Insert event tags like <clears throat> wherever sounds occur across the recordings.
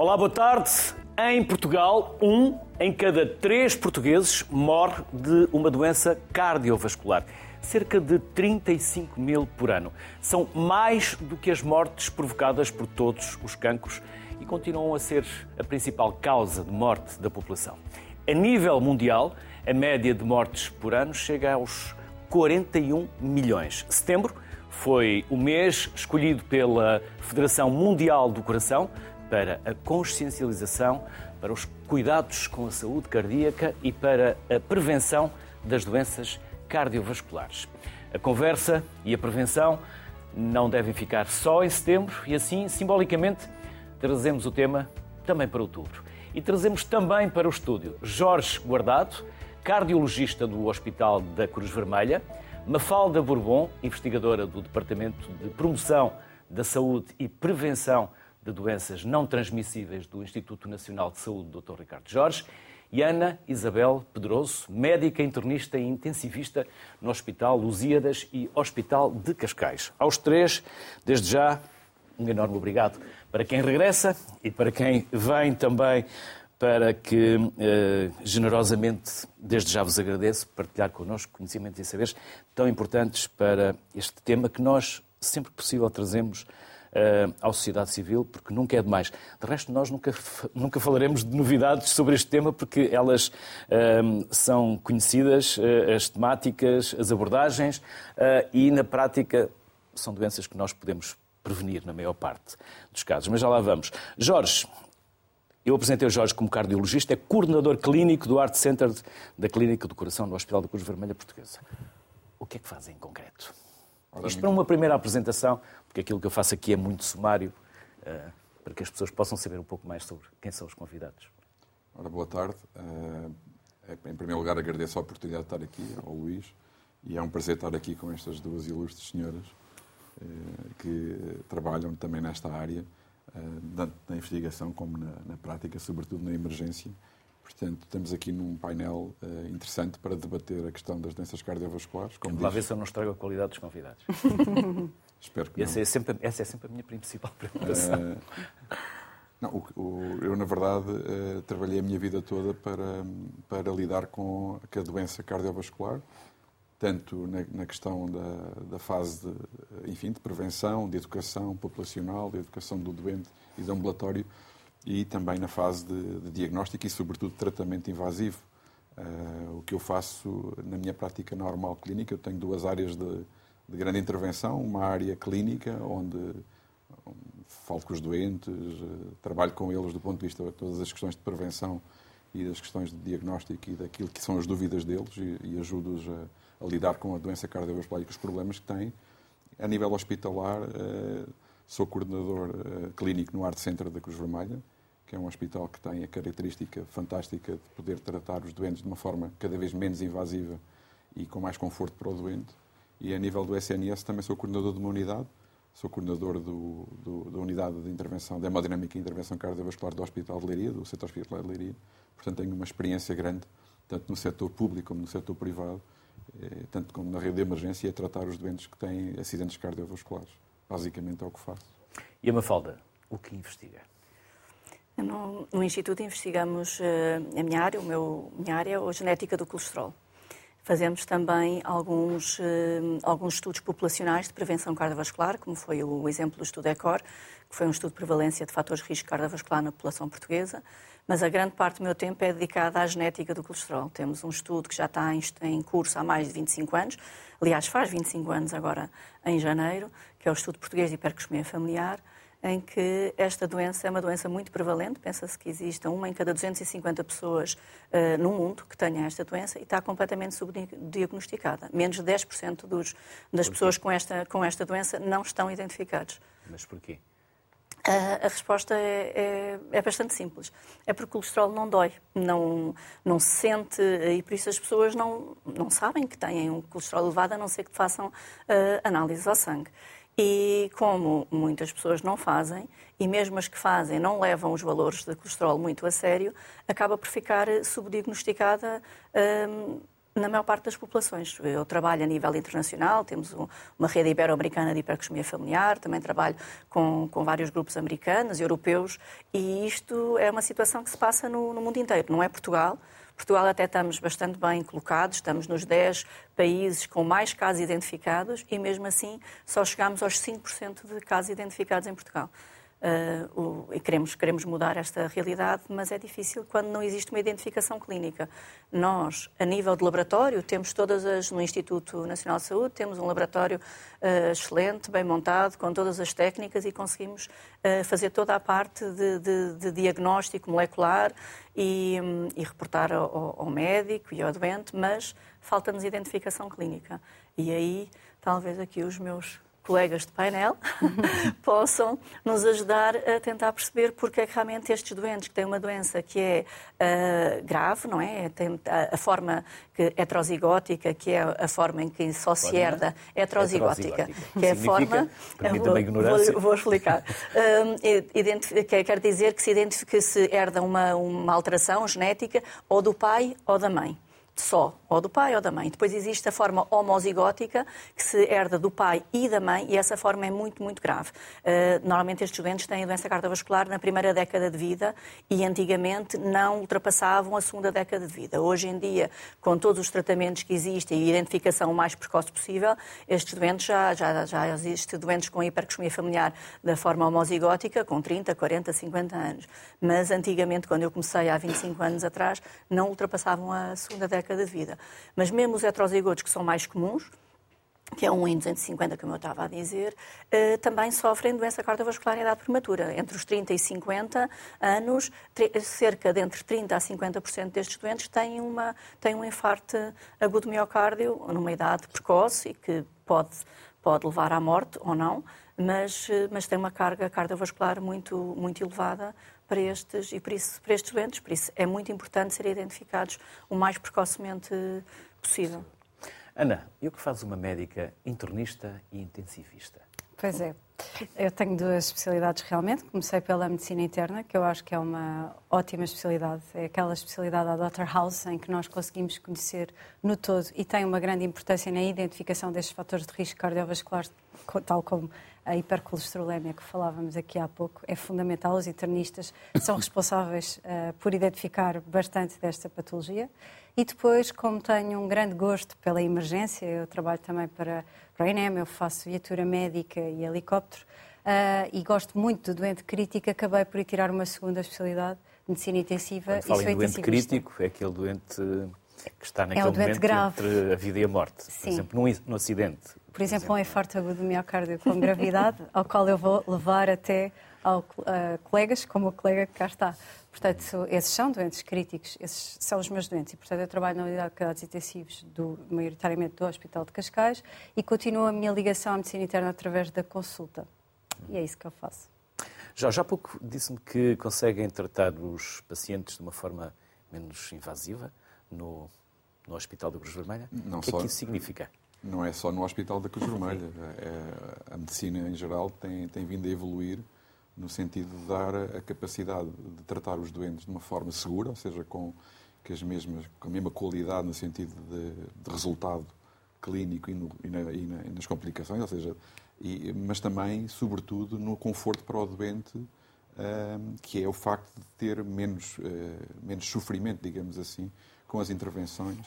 Olá, boa tarde. Em Portugal, um em cada três portuguses morre de uma doença cardiovascular. Cerca de 35 mil por ano. São mais do que as mortes provocadas por todos os cancros e continuam a ser a principal causa de morte da população. A nível mundial, a média de mortes por ano chega aos 41 milhões. Setembro foi o mês escolhido pela Federação Mundial do Coração para a consciencialização, para os cuidados com a saúde cardíaca e para a prevenção das doenças cardiovasculares. A conversa e a prevenção não devem ficar só em setembro e assim, simbolicamente, trazemos o tema também para outubro. E trazemos também para o estúdio Jorge Guardado, cardiologista do Hospital da Cruz Vermelha, Mafalda Bourbon, investigadora do Departamento de Promoção da Saúde e Prevenção de Doenças Não Transmissíveis do Instituto Nacional de Saúde, Dr. Ricardo Jorge, e Ana Isabel Pedroso, médica internista e intensivista no Hospital Lusíadas e Hospital de Cascais. Aos três, desde já, um enorme obrigado para quem regressa e para quem vem também para que eh, generosamente, desde já vos agradeço, partilhar connosco conhecimentos e saberes tão importantes para este tema que nós, sempre que possível, trazemos uh, à sociedade civil, porque nunca é demais. De resto, nós nunca, nunca falaremos de novidades sobre este tema, porque elas uh, são conhecidas, uh, as temáticas, as abordagens, e na prática são doenças que nós podemos prevenir na maior parte dos casos. Mas já lá vamos. Jorge, eu apresentei o Jorge como cardiologista, é coordenador clínico do Art Center da Clínica do Coração do Hospital da Cruz Vermelha Portuguesa. O que é que faz em concreto? Isto para uma primeira apresentação, porque aquilo que eu faço aqui é muito sumário, uh, para que as pessoas possam saber um pouco mais sobre quem são os convidados. Ora, boa tarde. Uh, em primeiro lugar, agradeço a oportunidade de estar aqui ao Luís e é um prazer estar aqui com estas duas ilustres senhoras uh, que trabalham também nesta área, tanto na investigação como na, na prática, sobretudo na emergência. Portanto, estamos aqui num painel uh, interessante para debater a questão das doenças cardiovasculares. Como Vamos diz... ver se eu não estrago a qualidade dos convidados. <laughs> Espero que essa não. É sempre, essa é sempre a minha principal <laughs> preocupação. Uh, não, o, o, eu, na verdade, uh, trabalhei a minha vida toda para, para lidar com a doença cardiovascular, tanto na, na questão da, da, fase de, enfim, de prevenção, de educação populacional, de educação do doente e do ambulatório, e também na fase de, de diagnóstico e, sobretudo, tratamento invasivo. Uh, o que eu faço na minha prática normal clínica, eu tenho duas áreas de, de grande intervenção, uma área clínica, onde falo com os doentes, uh, trabalho com eles do ponto de vista de todas as questões de prevenção e das questões de diagnóstico e daquilo que são as dúvidas deles e, e ajudo-os a, a, lidar com a doença cardiovascular e os problemas que têm. A nível hospitalar, uh, Sou coordenador uh, clínico no Art Center da Cruz Vermelha, que é um hospital que tem a característica fantástica de poder tratar os doentes de uma forma cada vez menos invasiva e com mais conforto para o doente. E a nível do SNS também sou coordenador de uma unidade, sou coordenador do, do, da unidade de intervenção, da hemodinâmica e intervenção cardiovascular do Hospital de Leiria, do Centro Hospitalar de Leiria. Portanto, tenho uma experiência grande, tanto no setor público como no setor privado, eh, tanto como na rede de emergência, a tratar os doentes que têm acidentes cardiovasculares. Basicamente é o que faço. E a Mafalda, o que investiga? No, no Instituto investigamos uh, a minha área, o meu, minha área, a genética do colesterol. Fazemos também alguns, uh, alguns estudos populacionais de prevenção cardiovascular, como foi o exemplo do estudo ECOR, que foi um estudo de prevalência de fatores de risco cardiovascular na população portuguesa, mas a grande parte do meu tempo é dedicada à genética do colesterol. Temos um estudo que já está em curso há mais de 25 anos, aliás, faz 25 anos agora em janeiro, que é o estudo português de hipercosmia familiar, em que esta doença é uma doença muito prevalente. Pensa-se que exista uma em cada 250 pessoas uh, no mundo que tenha esta doença e está completamente subdiagnosticada. Menos de 10% dos, das pessoas com esta, com esta doença não estão identificados. Mas porquê? A, a resposta é, é, é, bastante simples. É porque o colesterol não dói, não, não se sente e por isso as pessoas não, não sabem que têm um colesterol elevado, a não ser que façam uh, análises ao sangue. E como muitas pessoas não fazem, e mesmo as que fazem não levam os valores de colesterol muito a sério, acaba por ficar subdiagnosticada um, na maior parte das populações. Eu trabalho a nível internacional, temos uma rede ibero-americana de hipercosmia familiar, também trabalho com, com vários grupos americanos, europeus, e isto é uma situação que se passa no, no mundo inteiro, não é Portugal. Portugal até estamos bastante bem colocados, estamos nos 10 países com mais casos identificados e mesmo assim só chegamos aos 5% de casos identificados em Portugal. Uh, o, e queremos, queremos mudar esta realidade, mas é difícil quando não existe uma identificação clínica. Nós, a nível de laboratório, temos todas as, no Instituto Nacional de Saúde, temos um laboratório uh, excelente, bem montado, com todas as técnicas e conseguimos uh, fazer toda a parte de, de, de diagnóstico molecular e, um, e reportar ao, ao médico e ao doente, mas falta-nos identificação clínica. E aí, talvez aqui os meus colegas de painel <laughs> possam nos ajudar a tentar perceber porque é que realmente estes doentes que têm uma doença que é uh, grave, não é? Tem a, a, forma que, heterozigótica, que é a forma em que só se herda, heterozigótica, que é a forma. Vou, vou, vou, explicar. uh, quer dizer que se, que se herda uma, uma alteração genética ou do pai ou da mãe só, ou do pai ou da mãe. Depois existe a forma homozigótica, que se herda do pai e da mãe, e essa forma é muito, muito grave. Uh, normalmente estes doentes têm doença cardiovascular na primeira década de vida e antigamente não ultrapassavam a segunda década de vida. Hoje em dia, com todos os tratamentos que existem e a identificação o mais precoce possível, estes doentes já, já, já existem doentes com hipercosmia familiar da forma homozigótica com 30, 40, 50 anos. Mas antigamente, quando eu comecei há 25 anos atrás, não ultrapassavam a segunda década de vida. Mas mesmo os heterozigotos, que são mais comuns, que é um em 250, como eu estava a dizer, eh, também sofrem doença cardiovascular em idade prematura. Entre os 30 e 50 anos, cerca de entre 30% a 50% destes doentes têm, uma, têm um infarto agudo do miocárdio numa idade precoce e que pode, pode levar à morte ou não, mas, eh, mas tem uma carga cardiovascular muito, muito elevada para estes, e por isso, para estes doentes. Por isso é muito importante serem identificados o mais precocemente possível. Ana, e o que faz uma médica internista e intensivista? Pois é. Eu tenho duas especialidades realmente. Comecei pela medicina interna, que eu acho que é uma ótima especialidade. É aquela especialidade da Dr. House, em que nós conseguimos conhecer no todo e tem uma grande importância na identificação destes fatores de risco cardiovascular, tal como a hipercolesterolemia que falávamos aqui há pouco é fundamental. Os internistas são responsáveis uh, por identificar bastante desta patologia. E depois, como tenho um grande gosto pela emergência, eu trabalho também para, para o INEM, eu faço viatura médica e helicóptero, uh, e gosto muito do doente crítico, acabei por ir tirar uma segunda especialidade, medicina intensiva. Quando fala em doente crítico, é aquele doente que está naquele é um momento grave. entre a vida e a morte. Sim. Por exemplo, num, num acidente, por exemplo, exemplo, um infarto agudo do miocárdio com gravidade, ao qual eu vou levar até ao, uh, colegas, como o colega que cá está. Portanto, esses são doentes críticos, esses são os meus doentes. E, portanto, eu trabalho na unidade de cuidados intensivos, do, maioritariamente do Hospital de Cascais, e continuo a minha ligação à medicina interna através da consulta. E é isso que eu faço. Já, já há pouco disse-me que conseguem tratar os pacientes de uma forma menos invasiva no, no Hospital da Cruz Vermelha. Não o que só... é que isso significa? Não é só no Hospital da Cruz Vermelha. É, a medicina, em geral, tem, tem vindo a evoluir no sentido de dar a capacidade de tratar os doentes de uma forma segura, ou seja, com, que as mesmas, com a mesma qualidade no sentido de, de resultado clínico e, no, e, na, e, na, e, nas complicações, ou seja, mas também, sobretudo, no conforto para o doente, um, que é o facto de ter menos, uh, menos sofrimento, digamos assim, com as intervenções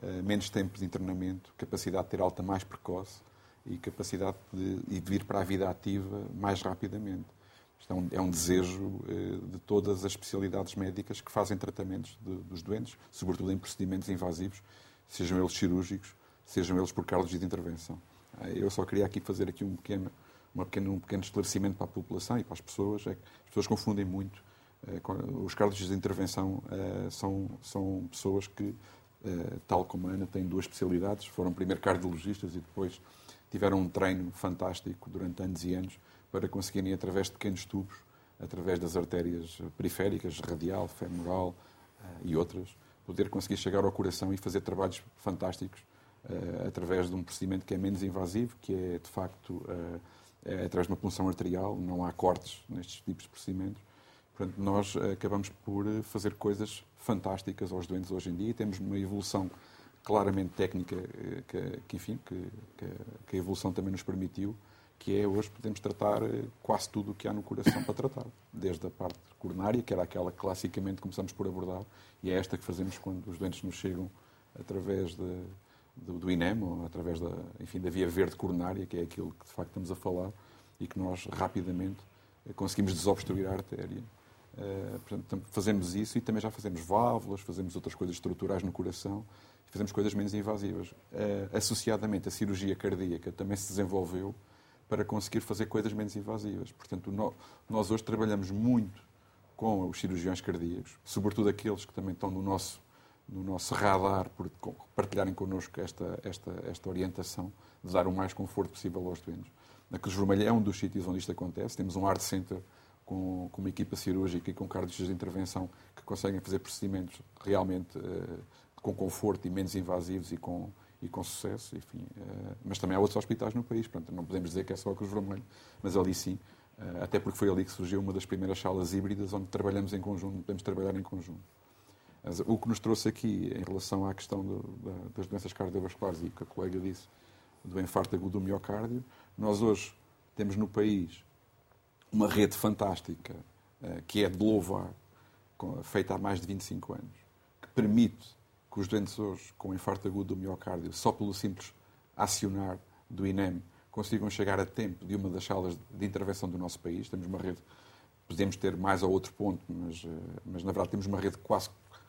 eh, menos tempo de internamento, capacidade de ter alta mais precoce e capacidade de, de vir para a vida ativa mais rapidamente. Isto é um, é um desejo eh, de todas as especialidades médicas que fazem tratamentos de, dos doentes, sobretudo em procedimentos invasivos, sejam eles cirúrgicos, sejam eles por cardiologia de intervenção. Eh, eu só queria aqui fazer aqui um pequeno, uma um pequeno esclarecimento para a população e para as pessoas. É que as pessoas confundem muito. Os cardiologistas de intervenção são, são pessoas que eh, tal como a Ana, tem duas especialidades. Foram primeiro cardiologistas e depois tiveram um treino fantástico durante anos e anos para conseguirem, através de pequenos tubos, através das artérias periféricas, radial, femoral eh, e outras, poder conseguir chegar ao coração e fazer trabalhos fantásticos uh, através de um procedimento que é menos invasivo, que é, de facto, uh, é através de uma punção arterial, não há cortes nestes tipos de procedimentos. Portanto, nós acabamos por fazer coisas fantásticas aos doentes hoje em dia e temos uma evolução claramente técnica que, que enfim, que, que, a evolução também nos permitiu, que é hoje podemos tratar quase tudo o que há no coração para tratar, desde a parte coronária, que era aquela que classicamente começamos por abordar, e é esta que fazemos quando os doentes nos chegam através de, do, do, INEM, ou através da, enfim, da via verde coronária, que é aquilo que de facto estamos a falar, e que nós rapidamente conseguimos desobstruir a artéria. Uh, portanto, fazemos isso e também já fazemos válvulas, fazemos outras coisas estruturais no coração, fazemos coisas menos invasivas. Uh, associadamente, a cirurgia cardíaca também se desenvolveu para conseguir fazer coisas menos invasivas. Portanto, nós hoje trabalhamos muito com os cirurgiões cardíacos, sobretudo aqueles que também estão no nosso, no nosso radar por partilharem connosco esta, esta, esta orientação de dar o mais conforto possível aos doentes. Na Cruz Vermelha é um dos sítios onde isto acontece. Temos um Art Center com, com uma equipa cirúrgica e com cardiologistas de intervenção que conseguem fazer procedimentos realmente uh, com conforto e menos invasivos e com, e com sucesso. Enfim, uh, mas também há outros hospitais no país, portanto não podemos dizer que é só a Cruz Vermelha, mas ali sim eh, até porque foi ali que surgiu uma das primeiras salas híbridas onde trabalhamos em conjunto, podemos trabalhar em conjunto. O que nos trouxe aqui em relação à questão do, da, das doenças cardiovasculares e que a colega disse do infarto agudo do miocárdio, nós hoje temos no país uma rede fantástica eh, que é de louvar, feita há mais de 25 anos, que permite que os doentes hoje com infarto agudo do miocárdio, só pelo simples acionar do INEM, consigam chegar a tempo de uma das salas de intervenção do nosso país. Temos uma rede, podemos ter mais a outro ponto, mas, eh, mas na verdade temos uma rede quase,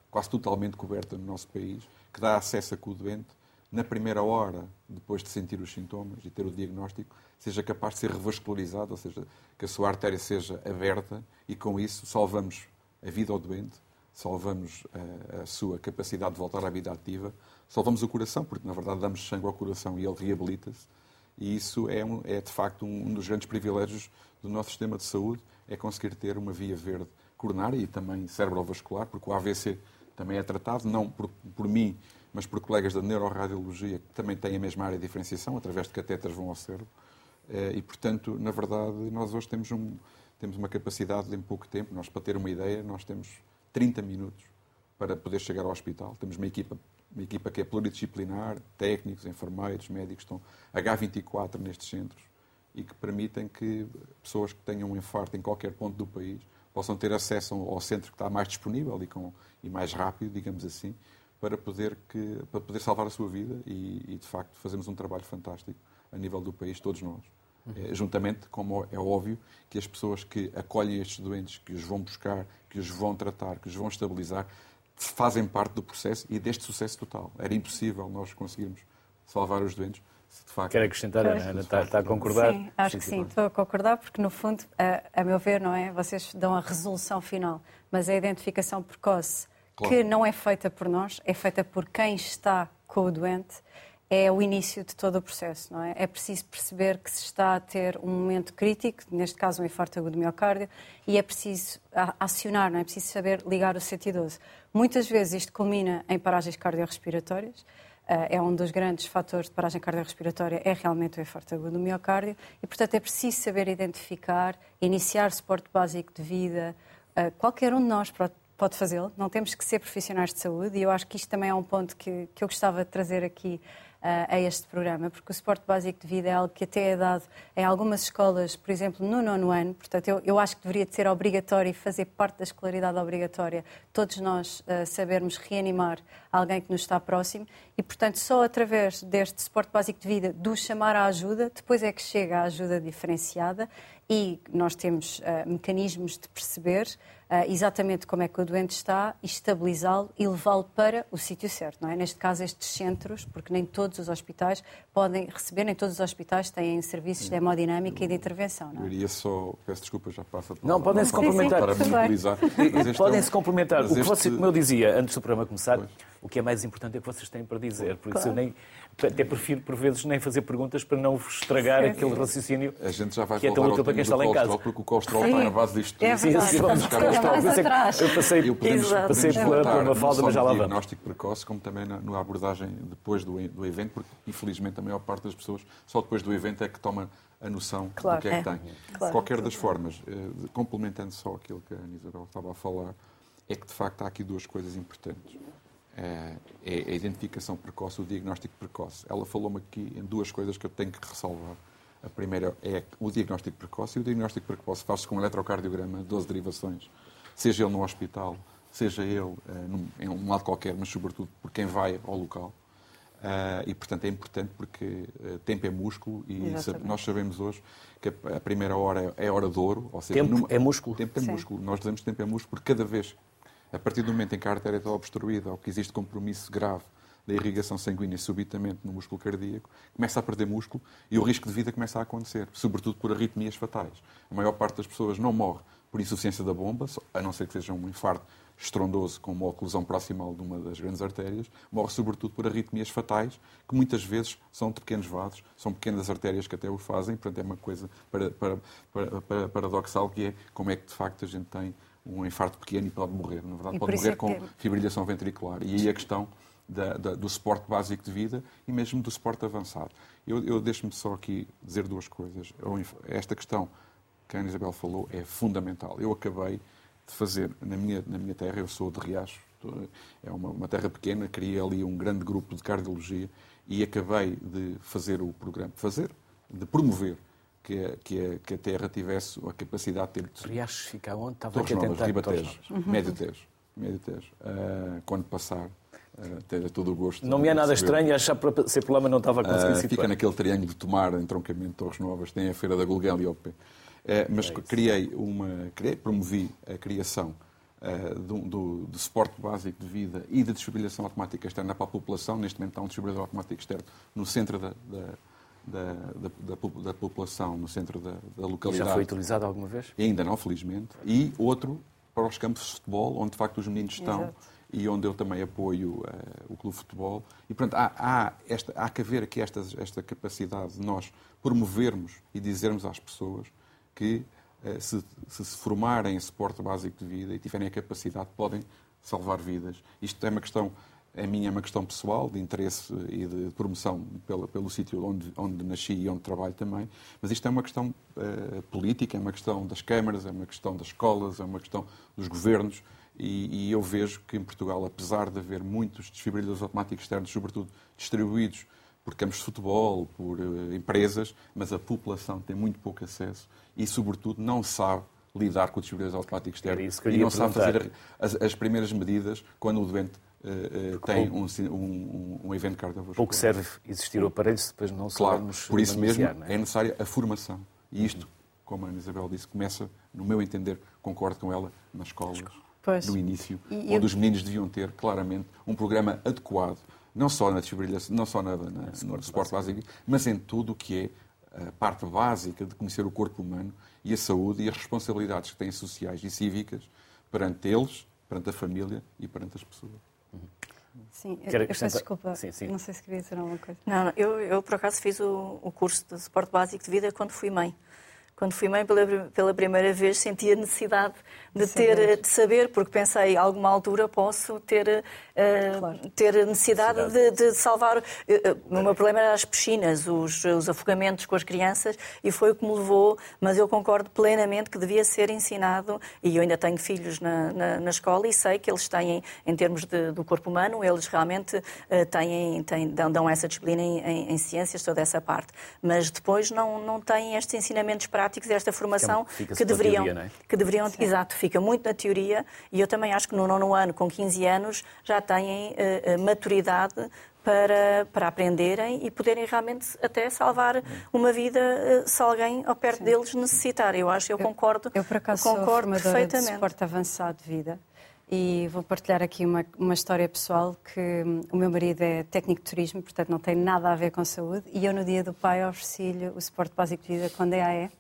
quase totalmente coberta no nosso país, que dá acesso a que o doente, na primeira hora, depois de sentir os sintomas e ter o diagnóstico, seja capaz de ser revascularizado, ou seja, que a sua artéria seja aberta e com isso salvamos a vida ao doente, salvamos a, a sua capacidade de voltar à vida ativa, salvamos o coração, porque na verdade damos sangue ao coração e ele reabilita-se e isso é, um, é de facto um, dos grandes privilégios do nosso sistema de saúde, é conseguir ter uma via verde coronária e também cerebrovascular, porque o AVC também é tratado, não por, por mim, mas por colegas da neuroradiologia que também têm a mesma área de diferenciação, através de catéteres vão ao cérebro. Eh, e, portanto, na verdade, nós hoje temos, um, temos uma capacidade de, em pouco tempo, nós, para ter uma ideia, nós temos 30 minutos para poder chegar ao hospital. Temos uma equipa uma equipa que é pluridisciplinar, técnicos, enfermeiros, médicos, estão H24 nestes centros e que permitem que pessoas que tenham um infarto em qualquer ponto do país possam ter acesso ao centro que está mais disponível e, com, e mais rápido, digamos assim, para poder, que, para poder salvar a sua vida e, e, de facto, fazemos um trabalho fantástico a nível do país, todos nós. Uhum. É, juntamente, como é óbvio, que as pessoas que acolhem estes doentes, que os vão buscar, que os vão tratar, que os vão estabilizar, fazem parte do processo e deste sucesso total. Era impossível nós conseguirmos salvar os doentes. Se de facto... Quer acrescentar, Ana? Ana está, está, a concordar? Sim, acho sim, que sim, estou a concordar, porque no fundo, a, a, meu ver, não é? Vocês dão a resolução final, mas a identificação precoce, claro. que não é feita por nós, é feita por quem está com o doente, é o início de todo o processo, não é? É preciso perceber que se está a ter um momento crítico, neste caso um infarto agudo do miocárdio, e é preciso acionar, não é? É preciso saber ligar o 112. Muitas vezes isto culmina em paragens cardiorrespiratórias, eh, é um dos grandes fatores de paragem cardiorrespiratória, é realmente o infarto agudo do miocárdio, e portanto é preciso saber identificar, iniciar suporte básico de vida, eh, qualquer um de nós pode fazê-lo, não temos que ser profissionais de saúde, e eu acho que isto também é um ponto que, que eu gostava de trazer aqui a este programa, porque o suporte básico de vida é algo que até é dado em algumas escolas, por exemplo, no nono ano, portanto, eu, eu acho que deveria de ser obrigatório e fazer parte da escolaridade obrigatória todos nós uh, sabermos reanimar alguém que nos está próximo. E, portanto, só através deste suporte básico de vida, do chamar à ajuda, depois é que chega a ajuda diferenciada e nós temos uh, mecanismos de perceber exatamente como é que o doente está e estabilizá-lo e levá-lo para o sítio certo, não é? Neste caso, estes centros, porque nem todos os hospitais podem receber, nem todos os hospitais têm serviços de hemodinâmica eu, e de intervenção, não é? Eu iria só, peço desculpa, já passa Não, podem-se complementar. Para monopolizar. Podem-se complementar. O que você, como eu dizia antes do programa começar, pois. o que é mais importante é o que vocês têm para dizer, por isso claro. eu nem até prefiro, por vezes, nem fazer perguntas para não vos estragar aquele raciocínio a gente já vai que é tão útil para quem está lá em casa. Porque o colesterol está na base disto tudo. É sim, sim, vamos buscar o Eu passei, eu passei pela, uma falda, mas já lá vamos. diagnóstico precoce, como também na, na abordagem depois do, do evento, porque, infelizmente, a maior parte das pessoas, só depois do evento é que toma a noção claro, do que é, é. que tem. Claro. Qualquer das formas, eh, complementando só aquilo que a Ana Isabel estava a falar, é que, de facto, há aqui duas coisas importantes. É a identificação precoce, o diagnóstico precoce. Ela falou-me aqui em duas coisas que eu tenho que ressalvar. A primeira é o diagnóstico precoce, e o diagnóstico precoce faz-se com um eletrocardiograma, 12 derivações, seja ele no hospital, seja ele em um lado qualquer, mas sobretudo por quem vai ao local. Uh, e, portanto, é importante porque uh, tempo é músculo e nós sabemos hoje que a, a primeira hora é, é hora de ouro. Ou seja, tempo numa... é músculo. Tempo é Sim. músculo. Nós dizemos tempo é músculo porque cada vez, a partir do momento em que a artéria está obstruída ou que existe compromisso grave da irrigação sanguínea subitamente no músculo cardíaco, começa a perder músculo e o risco de vida começa a acontecer, sobretudo por arritmias fatais. A maior parte das pessoas não morre por insuficiência da bomba, a não ser que seja um infarto estrondoso com uma oclusão proximal de uma das grandes artérias, morre sobretudo por arritmias fatais, que muitas vezes são de pequenos vasos, são pequenas artérias que até o fazem, portanto é uma coisa para, para, para, paradoxal que é como é que de facto a gente tem um infarto pequeno e pode morrer, na verdade pode morrer é com fibrilhação ventricular. E aí a questão da, da, do suporte básico de vida e mesmo do suporte avançado. Eu, eu deixo-me só aqui dizer duas coisas. Esta questão que a Ana Isabel falou é fundamental. Eu acabei de fazer na minha, na minha terra, eu sou de Riacho, é uma, uma terra pequena, criei ali um grande grupo de cardiologia e acabei de fazer o programa, fazer, de promover que a, que a, que a terra tivesse a capacidade de ter... Riacho fica onde? Estava Torres tentar... Ribatejo, uhum. Médio Tejo. Médio Tejo. Uh, quando passar, uh, ter todo o gosto. Não me é nada estranho, achar para ser problema não estava a conseguir uh, Fica naquele triângulo de Tomar, entroncamento de Torres Novas, tem a Feira da Gulguel e ao pé. É, mas é criei uma, criei, promovi a criação uh, do, do, de suporte básico de vida e de desfibrilação automática externa para a população. Neste momento está um desfibrilador automático externo no centro da, da, da, da, da população, no centro da, da localidade. E já foi utilizado alguma vez? E ainda não, felizmente. E outro para os campos de futebol, onde de facto os meninos estão. Exato. E onde eu também apoio uh, o Clube de Futebol. E, portanto, há, há, esta, há que haver aqui esta, esta capacidade de nós promovermos e dizermos às pessoas que, se, se, se formarem em suporte básico de vida e tiverem a capacidade, podem salvar vidas. Isto é uma questão, a minha é uma questão pessoal, de interesse e de promoção pelo, pelo sítio onde, onde nasci e onde trabalho também, mas isto é uma questão uh, política, é uma questão das câmaras, é uma questão das escolas, é uma questão dos governos. E, e, eu vejo que em Portugal, apesar de haver muitos desfibrilhadores automáticos externos, sobretudo distribuídos por campos de futebol, por uh, empresas, mas a população tem muito pouco acesso e, sobretudo, não sabe lidar com o desfibrilador automático externo e não sabe fazer as, as, primeiras medidas quando o doente uh, uh, tem um, um, um, evento cardiovascular. Pouco serve existir o aparelho se depois não claro, Por isso mesmo é? é? necessária a formação. E isto, como a Ana Isabel disse, começa, no meu entender, concordo com ela, nas escolas, pois. no início, e onde eu... os meninos deviam ter, claramente, um programa adequado não só na desfibrilação, não só na, na, no suporte básico, mas em tudo o que é a parte básica de conhecer o corpo humano e a saúde e as responsabilidades que têm sociais e cívicas perante eles, perante a família e perante as pessoas. Sim, eu, eu peço desculpa, sim, sim. não sei se queria dizer alguma coisa. Não, não eu, eu, por acaso fiz o, o curso de suporte básico de vida quando fui mãe. Quando fui mãe pela, pela primeira vez, senti a necessidade de, ter, saber. de saber, porque pensei, a alguma altura posso ter, uh, claro. ter necessidade, De, de, salvar. Uh, o meu problema era as piscinas, os, os afogamentos com as crianças, e foi o que me levou, mas eu concordo plenamente que devia ser ensinado, e eu ainda tenho filhos na, na, na escola e sei que eles têm, em termos de, do corpo humano, eles realmente uh, têm, têm, dão, dão essa disciplina em, em, em, ciências, toda essa parte. Mas depois não, não têm estes ensinamentos práticos, esta formação que deveriam, teoria, é? que deveriam, exato, fica muito na teoria e eu também acho que no nono ano, com 15 anos, já têm uh, maturidade para, para aprenderem e poderem realmente até salvar uma vida uh, se alguém ao perto Sim. deles necessitar. Eu acho, eu, eu concordo, eu, por acaso concordo sou perfeitamente. de suporte avançado de vida e vou partilhar aqui uma, uma história pessoal que hum, o meu marido é técnico de turismo, portanto não tem nada a ver com saúde, e eu no dia do pai ofereci-lhe o suporte básico de vida com DAE.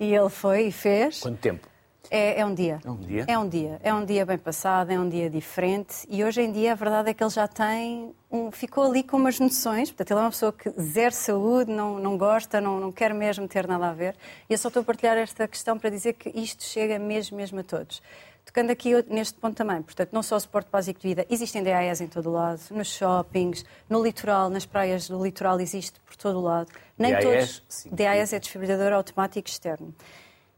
E ele foi e fez. Quanto tempo? É, é, um dia. É um dia? É um dia. É um dia bem passado, é um dia diferente. E hoje em dia a verdade é que ele já tem. Um, ficou ali com umas noções. Portanto, ele é uma pessoa que zero saúde, não, não gosta, não, não quer mesmo ter nada a ver. E eu só estou a partilhar esta questão para dizer que isto chega mesmo, mesmo a todos. Tocando aqui neste ponto também, portanto, não só o suporte básico de vida, existem DAEs em todo o lado, nos shoppings, no litoral, nas praias do litoral existe por todo o lado. Nem DAEs, todos. Sim. DAEs é desfibrilhador automático externo.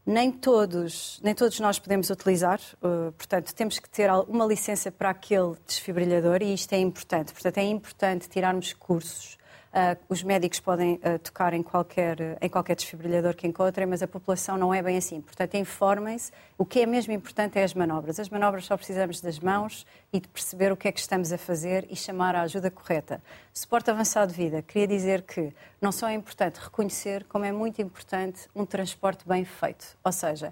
nem todos, nem todos nós podemos utilizar, uh, portanto, temos que ter uma licença para aquele desfibrilhador e isto é importante. Portanto, é importante tirarmos cursos Uh, os médicos podem uh, tocar em qualquer, em qualquer desfibrilhador que encontrem, mas a população não é bem assim. Portanto, informem-se. O que é mesmo importante é as manobras. As manobras só precisamos das mãos e de perceber o que é que estamos a fazer e chamar a ajuda correta. Suporte avançado de vida. Queria dizer que não só é importante reconhecer, como é muito importante um transporte bem feito. Ou seja,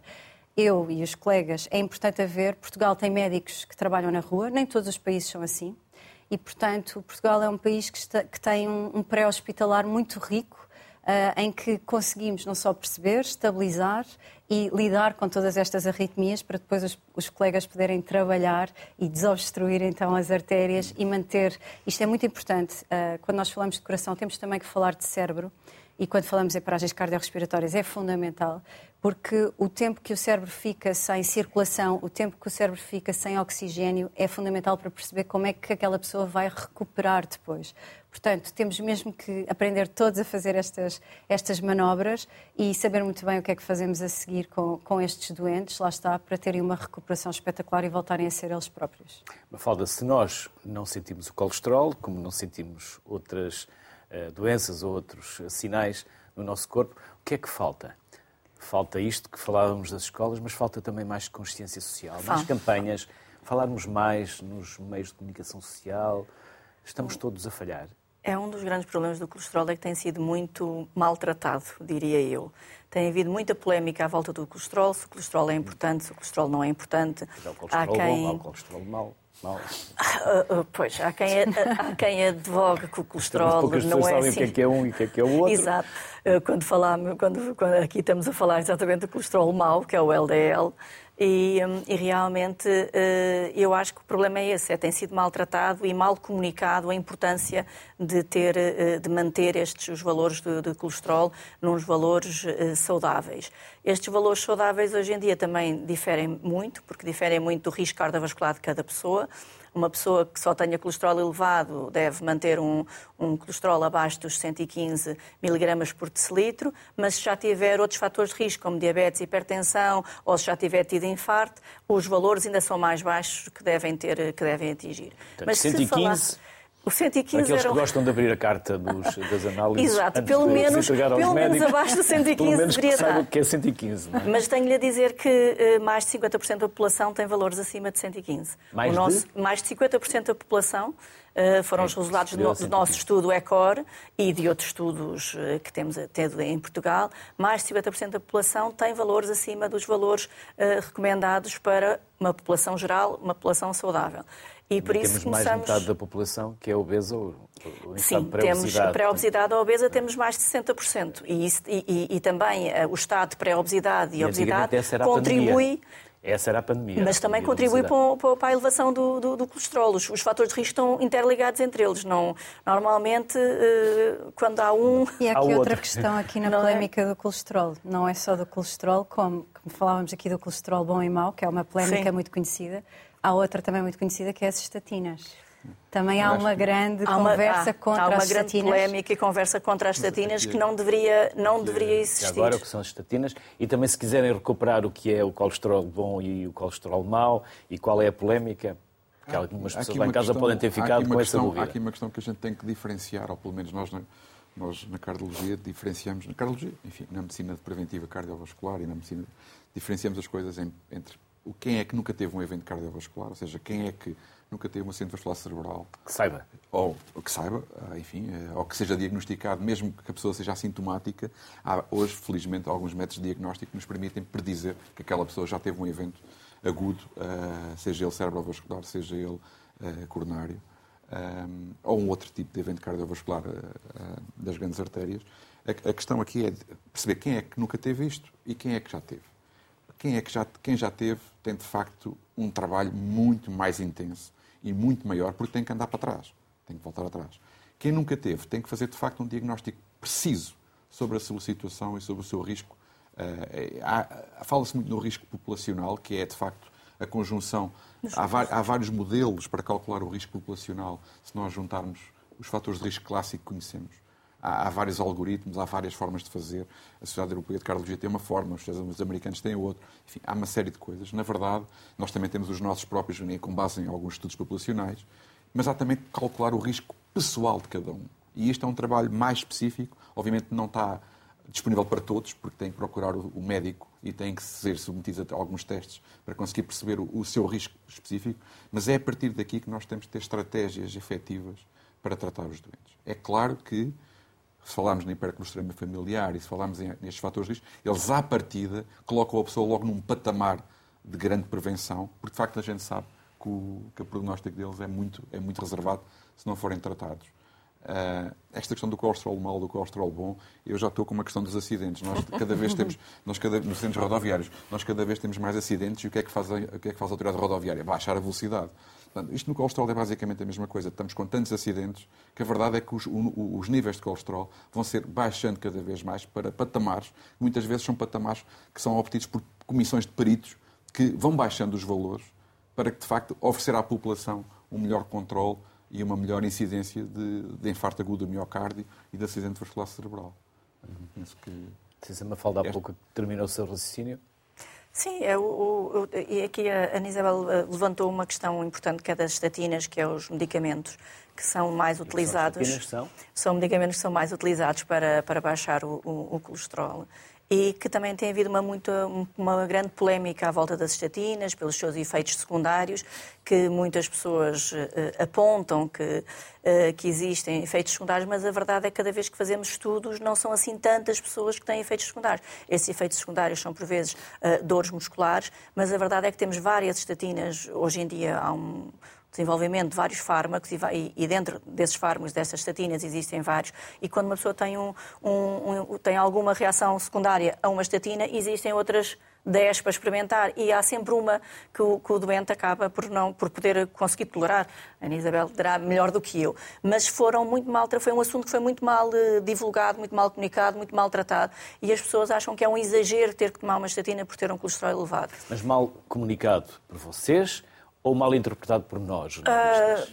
eu e os colegas, é importante haver. Portugal tem médicos que trabalham na rua, nem todos os países são assim e, portanto, Portugal é um país que, está, que tem um, um pré-hospitalar muito rico, uh, em que conseguimos não só perceber, estabilizar e lidar com todas estas arritmias para depois os, os, colegas poderem trabalhar e desobstruir então as artérias e manter. Isto é muito importante. Uh, quando nós falamos de coração, temos também que falar de cérebro e quando falamos em paragens cardiorrespiratórias é fundamental, porque o tempo que o cérebro fica sem circulação, o tempo que o cérebro fica sem oxigênio é fundamental para perceber como é que aquela pessoa vai recuperar depois. Portanto, temos mesmo que aprender todos a fazer estas, estas manobras e saber muito bem o que é que fazemos a seguir com, com estes doentes, lá está, para terem uma recuperação espetacular e voltarem a ser eles próprios. Mafalda, se nós não sentimos o colesterol, como não sentimos outras doenças ou outros sinais no nosso corpo, o que é que falta? Falta isto que falávamos das escolas, mas falta também mais consciência social, mais campanhas, falarmos mais nos meios de comunicação social. Estamos todos a falhar. É um dos grandes problemas do colesterol é que tem sido muito maltratado, diria eu. Tem havido muita polémica à volta do colesterol, se o colesterol é importante, se o colesterol não é importante. É o colesterol há quem... bom, há o colesterol mau. Mal. Uh, uh, pois, há quem, há quem advogue que o colesterol não é assim. sabem o que é que é um e o que é que é o outro. Exato. Uh, quando, falamos, quando, quando aqui estamos a falar exatamente do colesterol mau, que é o LDL, e, hum, e, realmente eh, eu acho que o problema é esse, é tem sido maltratado e mal comunicado a importância de ter, eh, de manter estes os valores de, de colesterol nos valores eh, saudáveis. Estes valores saudáveis hoje em dia também diferem muito, porque diferem muito do risco cardiovascular de cada pessoa. Uma pessoa que só tenha colesterol elevado deve manter um, um colesterol abaixo dos 115 miligramas por decilitro, mas se já tiver outros fatores de risco, como diabetes, hipertensão, ou se já tiver tido infarto, os valores ainda são mais baixos que devem, ter, que devem atingir. Portanto, mas 115... Falar... O 115 Aqueles era... que gostam de abrir a carta dos, das análises. <laughs> Exato, pelo menos, pelo menos abaixo do 115 pelo menos deveria dar. que é 115. Não é? Mas tenho-lhe a dizer que uh, mais de 50% da população tem valores acima de 115. Mais, o nosso, de? mais de 50% da população uh, foram os resultados do, do nosso estudo ECOR e de outros estudos uh, que temos tido em Portugal. Mais de 50% da população tem valores acima dos valores recomendados para uma população geral, uma população saudável. E por temos isso começamos... mais de metade da população que é obesa ou, ou Sim, temos a pré-obesidade ou obesa temos mais de 60%. E, isso, e, e, e também uh, o estado de pré-obesidade e, e obesidade contribui... Essa era a pandemia. Mas também contribui para, para, a elevação do, do, do colesterol. Os, os, fatores de risco estão interligados entre eles. Não, normalmente, uh, quando há um. E há aqui há outra questão aqui na não é? polémica é? do colesterol. Não é só do colesterol, como, como falávamos aqui do colesterol bom e mau, que é uma polémica Sim. muito conhecida. Há outra também muito conhecida que é as estatinas. Também há uma grande há uma, conversa há, contra há uma as grande polémica e conversa contra as estatinas que não deveria, não deveria existir. Agora o que são as estatinas e também se quiserem recuperar o que é o colesterol bom e o colesterol mau e qual é a polémica, porque ah, algumas pessoas lá em casa questão, podem ter ficado com questão, essa dúvida. Há aqui uma questão que a gente tem que diferenciar, ou pelo menos nós na, nós na cardiologia diferenciamos, na cardiologia, enfim, na medicina preventiva cardiovascular e na medicina, diferenciamos as coisas em, entre quem é que nunca teve um evento cardiovascular, ou seja, quem é que nunca teve um acidente vascular cerebral. Que saiba. Ou que saiba, ah, enfim, eh, ou que seja diagnosticado, mesmo que a pessoa seja assintomática. Há hoje, felizmente, alguns métodos de diagnóstico que nos permitem predizer que aquela pessoa já teve um evento agudo, ah, seja ele cerebrovascular, seja ele ah, coronário, ou um outro tipo de evento cardiovascular das grandes artérias. A questão aqui é perceber quem é que nunca teve isto e quem é que já teve quem é que já, quem já teve tem de facto um trabalho muito mais intenso e muito maior porque tem que andar para trás, tem que voltar atrás. Quem nunca teve tem que fazer de facto um diagnóstico preciso sobre a sua situação e sobre o seu risco. Uh, Fala-se muito no risco populacional, que é de facto a conjunção. Há, há, vários modelos para calcular o risco populacional se nós juntarmos os fatores de risco clássico que conhecemos. Há, há, vários algoritmos, há várias formas de fazer. A Sociedade Europeia de Cardiologia tem uma forma, os americanos têm outra. Enfim, há uma série de coisas. Na verdade, nós também temos os nossos próprios, com base em alguns estudos populacionais, mas há também que calcular o risco pessoal de cada um. E este é um trabalho mais específico. Obviamente não está disponível para todos, porque tem que procurar o médico e tem que ser submetido a alguns testes para conseguir perceber o, seu risco específico, mas é a partir daqui que nós temos que ter estratégias efetivas para tratar os doentes. É claro que, se falarmos na hipercolesterolemia familiar e se falarmos nestes fatores de risco, eles, à partida, colocam a pessoa logo num patamar de grande prevenção, porque, de facto, a gente sabe que o, que o prognóstico deles é muito, é muito reservado se não forem tratados. Uh, esta questão do colesterol mau, do colesterol bom, eu já estou com uma questão dos acidentes. Nós cada vez temos, nós cada, nos centros rodoviários, nós cada vez temos mais acidentes e o que é que faz o que é que faz a autoridade rodoviária? Baixar a velocidade. Portanto, isto no colesterol é basicamente a mesma coisa. Estamos com tantos acidentes que a verdade é que os, o, os níveis de colesterol vão ser baixando cada vez mais para patamares, que muitas vezes são patamares que são obtidos por comissões de peritos que vão baixando os valores para que, de facto, oferecer à população um melhor controle e uma melhor incidência de, de infarto agudo do miocárdio e de acidente vascular cerebral. Penso que... Se a Mafalda há pouco terminou o seu raciocínio. Sim, é o, o, e aqui a Ana Isabel eh, levantou uma questão importante que é das estatinas, que é os medicamentos que são mais utilizados. São? são medicamentos que são mais utilizados para, para baixar o, o, o colesterol e que também tem havido uma, muito, uma grande polémica à volta das estatinas, pelos seus efeitos secundários, que muitas pessoas uh, apontam que, uh, que existem efeitos secundários, mas a verdade é que cada vez que fazemos estudos não são assim tantas pessoas que têm efeitos secundários. Esses efeitos secundários são, por vezes, uh, dores musculares, mas a verdade é que temos várias estatinas, hoje em dia há um desenvolvimento de vários fármacos e, e, dentro desses fármacos, dessas estatinas, existem vários. E quando uma pessoa tem, um, um, um, tem alguma reação secundária a uma estatina, existem outras 10 para experimentar e há sempre uma que o, que o, doente acaba por não por poder conseguir tolerar. A Ana Isabel terá melhor do que eu. Mas foram muito mal, foi um assunto que foi muito mal eh, divulgado, muito mal comunicado, muito mal tratado e as pessoas acham que é um exagero ter que tomar uma estatina por ter um colesterol elevado. Mas mal comunicado por vocês, ou mal interpretado por nós? Uh,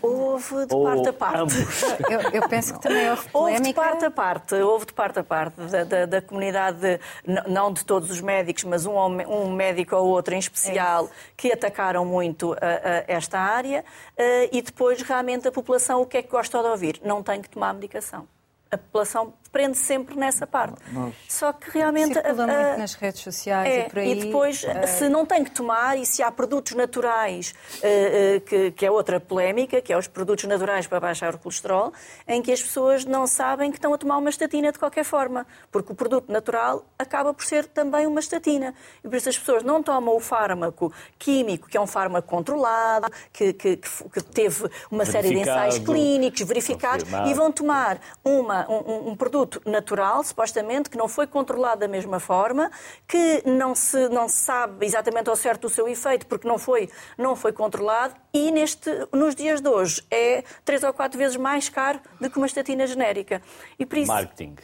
houve de ou parte a parte. Ambos. Eu, eu, <laughs> penso que também houve polémica. Houve de parte a parte, houve de parte a parte da, da, da comunidade, de, não de todos os médicos, mas um, um médico ou outro em especial, é que atacaram muito a, a esta área uh, e depois realmente a população o que é que gosta de ouvir? Não tem que tomar medicação. A população prende sempre nessa parte. Nós... Só que realmente. Circula uh, muito nas redes sociais é, e por aí. E depois, uh... se não tem que tomar e se há produtos naturais, uh, que, que, é outra polémica, que é os produtos naturais para baixar o colesterol, em que as pessoas não sabem que estão a tomar uma estatina de qualquer forma, porque o produto natural acaba por ser também uma estatina. E por isso as pessoas não tomam o fármaco químico, que é um fármaco controlado, que, que, que teve uma série de ensaios clínicos verificados, e vão tomar uma, um, um produto natural, supostamente, que não foi controlado da mesma forma, que não se, não se sabe exatamente ao certo o seu efeito, porque não foi, não foi controlado, e neste, nos dias de hoje é três ou quatro vezes mais caro do que uma estatina genérica. E por isso, Marketing.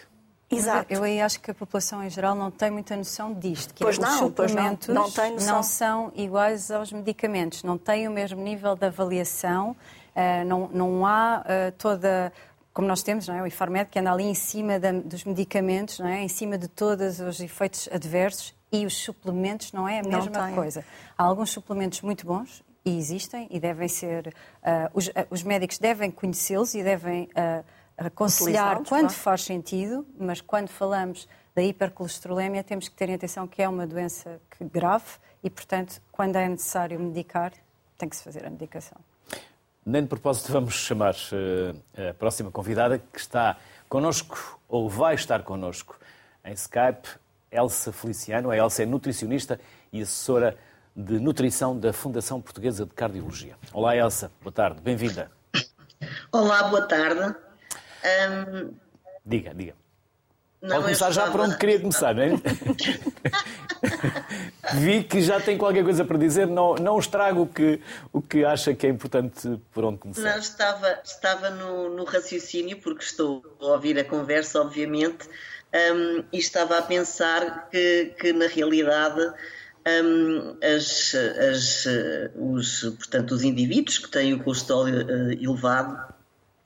Exato. Eu aí acho que a população em geral não tem muita noção disto. Que pois é, não, os suplementos não, não, não são iguais aos medicamentos, não têm o mesmo nível de avaliação, uh, não, não há uh, toda como nós temos, não é? o Infarmed, que anda ali em cima da, dos medicamentos, não é? em cima de todos os efeitos adversos, e os suplementos não é a mesma coisa. Há alguns suplementos muito bons, e existem, e devem ser. Uh, os, uh, os, médicos devem conhecê-los e devem uh, aconselhar quando claro. faz sentido, mas quando falamos da hipercolesterolemia, temos que ter atenção que é uma doença grave e, portanto, quando é necessário medicar, tem que se fazer a medicação. Nem de propósito vamos chamar uh, a próxima convidada que está connosco, ou vai estar connosco em Skype, Elsa Feliciano. A Elsa é nutricionista e assessora de nutrição da Fundação Portuguesa de Cardiologia. Olá, Elsa. Boa tarde. Bem-vinda. Olá, boa tarde. Um... Diga, diga. Não, Pode começar já por onde queria começar, não é? <laughs> Vi que já tem qualquer coisa para dizer, não, não estrago o que, o que acha que é importante por onde começar. Não, estava, estava no, no raciocínio, porque estou a ouvir a conversa, obviamente, um, e estava a pensar que, que na realidade. Um, as, as, os, portanto, os indivíduos que têm o colesterol uh, elevado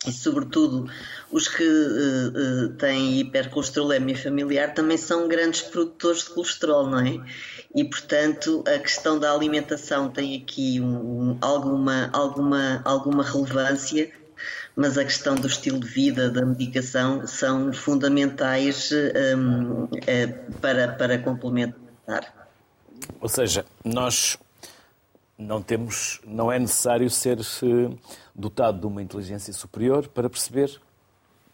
e sobretudo os que uh, uh, têm hipercolesterolemia familiar também são grandes produtores de colesterol, não é? E portanto a questão da alimentação tem aqui um, um, alguma, alguma, alguma relevância, mas a questão do estilo de vida, da medicação são fundamentais um, é, para, para complementar. Ou seja, nós não temos, não é necessário ser dotado de uma inteligência superior para perceber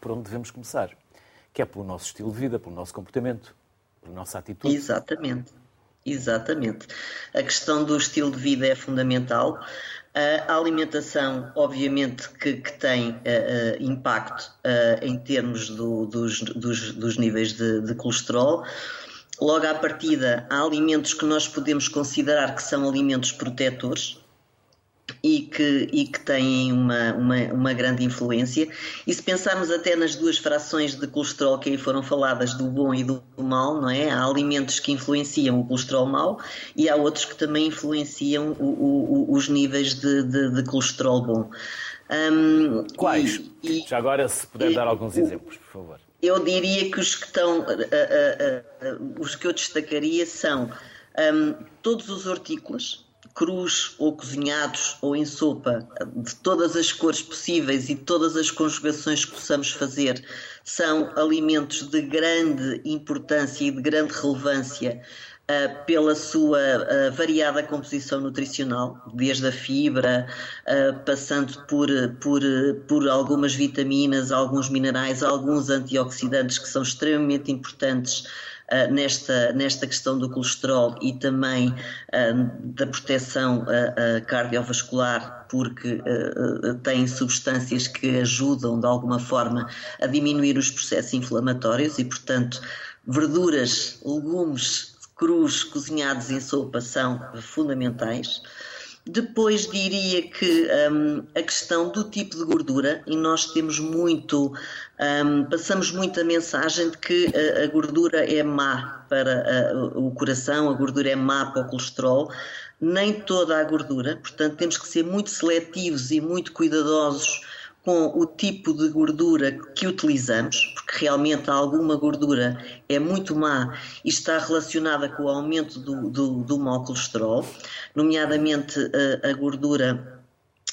por onde devemos começar, que é pelo nosso estilo de vida, pelo nosso comportamento, pela nossa atitude. Exatamente, exatamente. A questão do estilo de vida é fundamental. A alimentação, obviamente, que, que tem uh, impacto uh, em termos do, dos, dos, dos, níveis de, de colesterol. Logo à partida, há alimentos que nós podemos considerar que são alimentos protetores, e que, e que têm uma, uma, uma, grande influência. E se pensarmos até nas duas frações de colesterol que aí foram faladas, do bom e do mal, não é? Há alimentos que influenciam o colesterol mau e há outros que também influenciam o, o, os níveis de, de, de colesterol bom. Um, Quais? E, Já agora, se puder e, dar alguns exemplos, por favor. Eu diria que os que estão, uh, uh, uh, os que eu destacaria são um, todos os hortícolas, crus ou cozinhados ou em sopa, de todas as cores possíveis e todas as conjugações que possamos fazer, são alimentos de grande importância e de grande relevância uh, pela sua uh, variada composição nutricional, desde a fibra, uh, passando por, por, por algumas vitaminas, alguns minerais, alguns antioxidantes que são extremamente importantes uh, nesta, nesta questão do colesterol e também uh, da proteção uh, cardiovascular, porque têm substâncias que ajudam de alguma forma a diminuir os processos inflamatórios e, portanto, verduras, legumes crus cozinhados em sopa são fundamentais. Depois diria que um, a questão do tipo de gordura, e nós temos muito, um, passamos muito a mensagem de que a, a gordura é má para a, o coração, a gordura é má para o colesterol. Nem toda a gordura, portanto, temos que ser muito seletivos e muito cuidadosos com o tipo de gordura que utilizamos, porque realmente alguma gordura é muito má e está relacionada com o aumento do, do, do mau colesterol, nomeadamente a, a gordura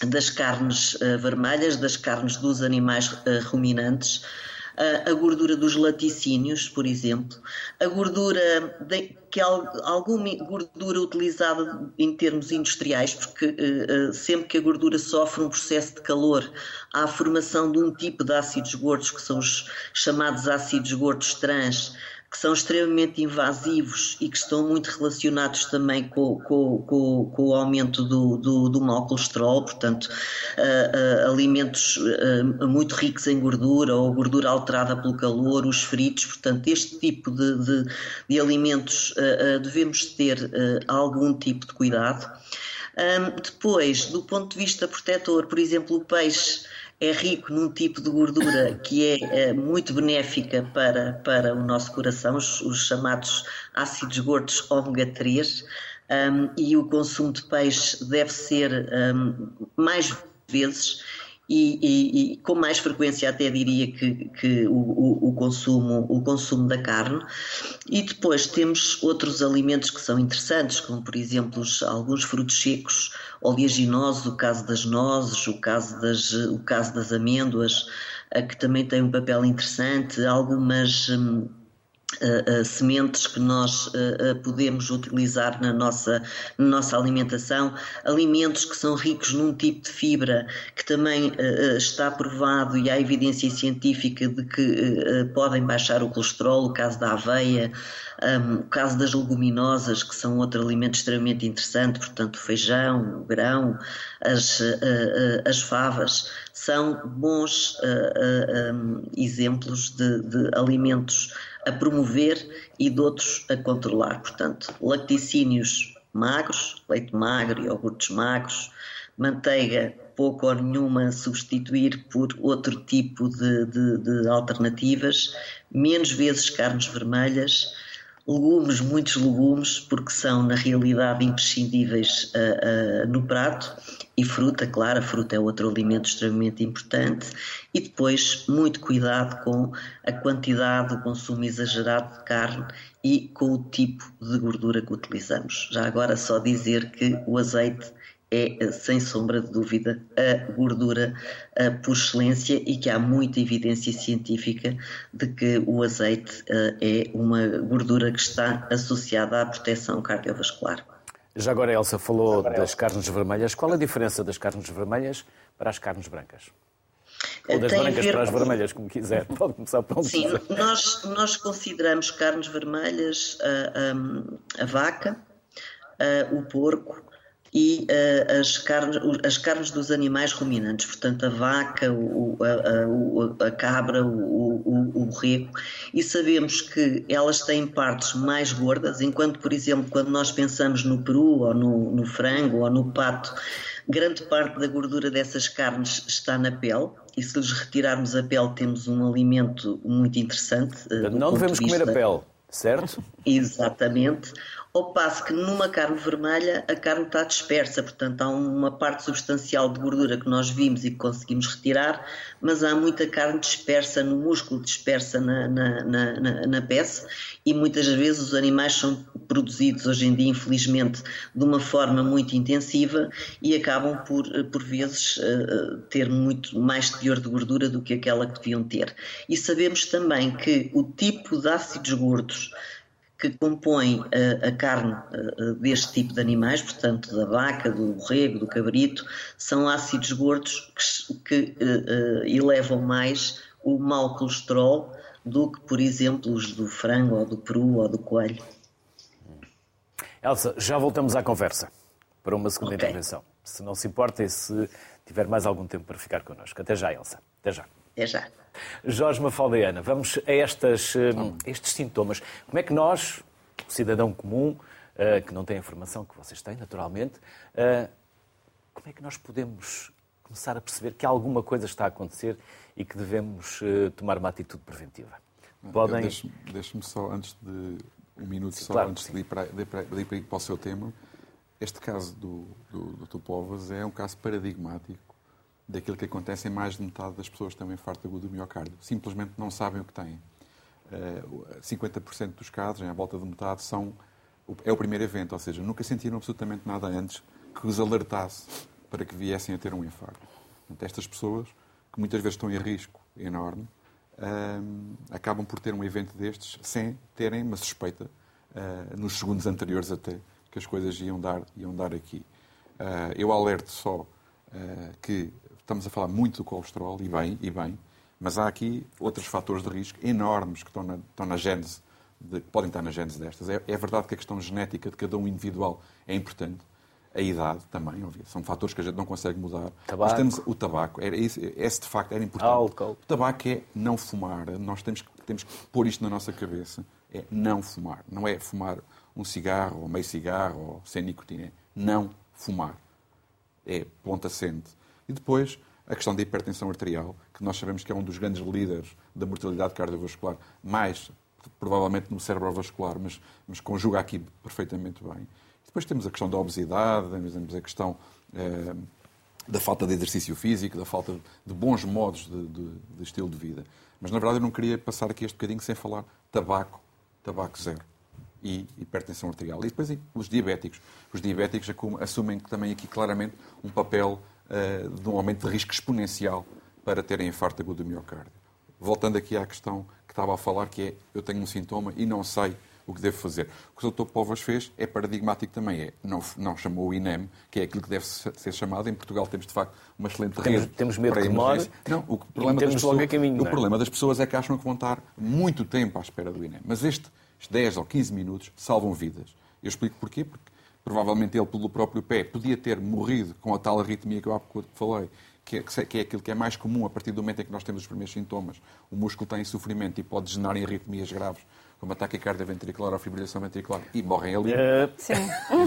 das carnes uh, vermelhas, das carnes dos animais uh, ruminantes, a gordura dos laticínios, por exemplo, a gordura que alguma gordura utilizada em termos industriais, porque uh, sempre que a gordura sofre um processo de calor, há a formação de um tipo de ácidos gordos que são os chamados ácidos gordos trans que são extremamente invasivos e que estão muito relacionados também com, com, com, com o aumento do, do, do mau colesterol, portanto, uh, uh, alimentos uh, muito ricos em gordura ou gordura alterada pelo calor, os fritos, portanto, este tipo de, de, de alimentos devemos ter algum tipo de cuidado. Um, depois, do ponto de vista protetor, por exemplo, o peixe é rico num tipo de gordura que é, é muito benéfica para, para o nosso coração, os, os chamados ácidos gordos ômega 3, um, e o consumo de peixe deve ser um, mais vezes e, e, e, com mais frequência até diria que, que o, o, o, consumo, o consumo da carne. E depois temos outros alimentos que são interessantes, como por exemplo alguns frutos secos, oleaginosos, o caso das nozes, o caso das, o caso das amêndoas, que também tem um papel interessante, algumas hum, Uh, uh, sementes que nós uh, podemos utilizar na nossa, na nossa alimentação, alimentos que são ricos num tipo de fibra que também está provado e há evidência científica de que podem baixar o colesterol, o caso da aveia, um, o caso das leguminosas, que são outro alimento extremamente interessante, portanto, o feijão, o grão, as, as favas, são bons um, exemplos de, de alimentos a promover e de outros a controlar. Portanto, laticínios magros, leite magro, iogurtes magros, manteiga pouco ou nenhuma substituir por outro tipo de, de, de alternativas, menos vezes carnes vermelhas, legumes, muitos legumes, porque são na realidade imprescindíveis uh, uh, no prato, e fruta, claro, a fruta é outro alimento extremamente importante, e depois muito cuidado com a quantidade, o consumo exagerado de carne e com o tipo de gordura que utilizamos. Já agora só dizer que o azeite é, sem sombra de dúvida, a gordura por excelência e que há muita evidência científica de que o azeite é uma gordura que está associada à proteção cardiovascular. Já agora, Elsa falou das carnes vermelhas. Qual a diferença das carnes vermelhas para as carnes brancas? Ou das Tem brancas ver... para as vermelhas, como quiser. <laughs> Pode começar por onde Sim, quiser. Nós, nós consideramos carnes vermelhas a, a, a vaca, a, o porco, e uh, as, carnes, as carnes dos animais ruminantes, portanto a vaca, o, a, a, a, cabra, o, o, o borrego, e sabemos que elas têm partes mais gordas, enquanto, por exemplo, quando nós pensamos no peru, ou no, no frango, ou no pato, grande parte da gordura dessas carnes está na pele, e se lhes retirarmos a pele temos um alimento muito interessante. Uh, não devemos de comer a pele, certo? <laughs> Exatamente ao passo que numa carne vermelha a carne está dispersa, portanto há uma parte substancial de gordura que nós vimos e que conseguimos retirar, mas há muita carne dispersa no músculo, dispersa na, na, na, na peça e muitas vezes os animais são produzidos hoje em dia, infelizmente, de uma forma muito intensiva e acabam por, por vezes, eh, ter muito mais teor de gordura do que aquela que deviam ter. E sabemos também que o tipo de ácidos gordos que compõem a, a carne deste tipo de animais, portanto da vaca, do borrego, do cabrito, são ácidos gordos que, que uh, elevam mais o mau colesterol do que, por exemplo, os do frango, ou do peru, ou do coelho. Elsa, já voltamos à conversa para uma segunda okay. intervenção. Se não se importa e se tiver mais algum tempo para ficar connosco. Até já, Elsa. Até já. Até já. Jorge Mafaldeana, vamos a estas, hum, estes sintomas. Como é que nós, cidadão comum, uh, que não tem a informação que vocês têm, naturalmente, uh, como é que nós podemos começar a perceber que alguma coisa está a acontecer e que devemos uh, tomar uma atitude preventiva? Podem... Deixe-me deixe só, antes de um minuto, sim, só claro, antes de ir, para, de, ir para, de ir para o seu tema, este caso do, do, do Tupovas é um caso paradigmático daquilo que acontece em mais de metade das pessoas que têm um infarto agudo do miocárdio. Simplesmente não sabem o que têm. 50% eh, dos casos, em volta de metade, são, é o primeiro evento, ou seja, nunca sentiram absolutamente nada antes que os alertasse para que viessem a ter um infarto. Portanto, estas pessoas, que muitas vezes estão em risco enorme, um, eh, acabam por ter um evento destes sem terem uma suspeita, uh, nos segundos anteriores até, que as coisas iam dar, iam dar aqui. Uh, eu alerto só que Estamos a falar muito do colesterol, e bem, e bem, mas há aqui outros fatores de risco enormes que estão na, estão na gênese, de, que podem estar na gênese destas. É, é, verdade que a questão genética de cada um individual é importante. A idade também, óbvio. São fatores que a gente não consegue mudar. Tabaco. Mas temos o tabaco. Era esse, esse, de facto era importante. Álcool. O tabaco é não fumar. Nós temos, temos que pôr isto na nossa cabeça. É não fumar. Não é fumar um cigarro, ou meio cigarro, ou sem nicotina. É não fumar. É ponto assente. E depois, a questão da hipertensão arterial, que nós sabemos que é um dos grandes líderes da mortalidade cardiovascular, mais provavelmente no cerebrovascular, mas, mas conjuga aqui perfeitamente bem. Depois temos a questão da obesidade, temos a questão eh, da falta de exercício físico, da falta de bons modos de, de, de, estilo de vida. Mas, na verdade, eu não queria passar aqui este bocadinho sem falar tabaco, tabaco zero e hipertensão arterial. E depois os diabéticos. Os diabéticos assumem também aqui claramente um papel uh, de um aumento de risco exponencial para terem infarto agudo do miocárdio. Voltando aqui à questão que estava a falar, que é eu tenho um sintoma e não sei o que devo fazer. O que o Dr. Povas fez é paradigmático também, é não, não chamou o INEM, que é aquilo que deve ser chamado. Em Portugal temos, de facto, uma excelente temos, rede. Temos medo que demore. Não, o problema, das pessoas, caminho, o é? problema das pessoas é que acham que vão estar muito tempo à espera do INEM. Mas estes 10 ou 15 minutos salvam vidas. Eu explico porquê, porque provavelmente ele, pelo próprio pé, podia ter morrido com a tal arritmia que eu há pouco falei, que é, que é aquilo que é mais comum a partir do momento em que nós temos os primeiros sintomas. O músculo está em sofrimento e pode degenerar em arritmias graves, como ataque cardiovascular ou fibrilação ventricular, e morrem ali. Uh... Sim,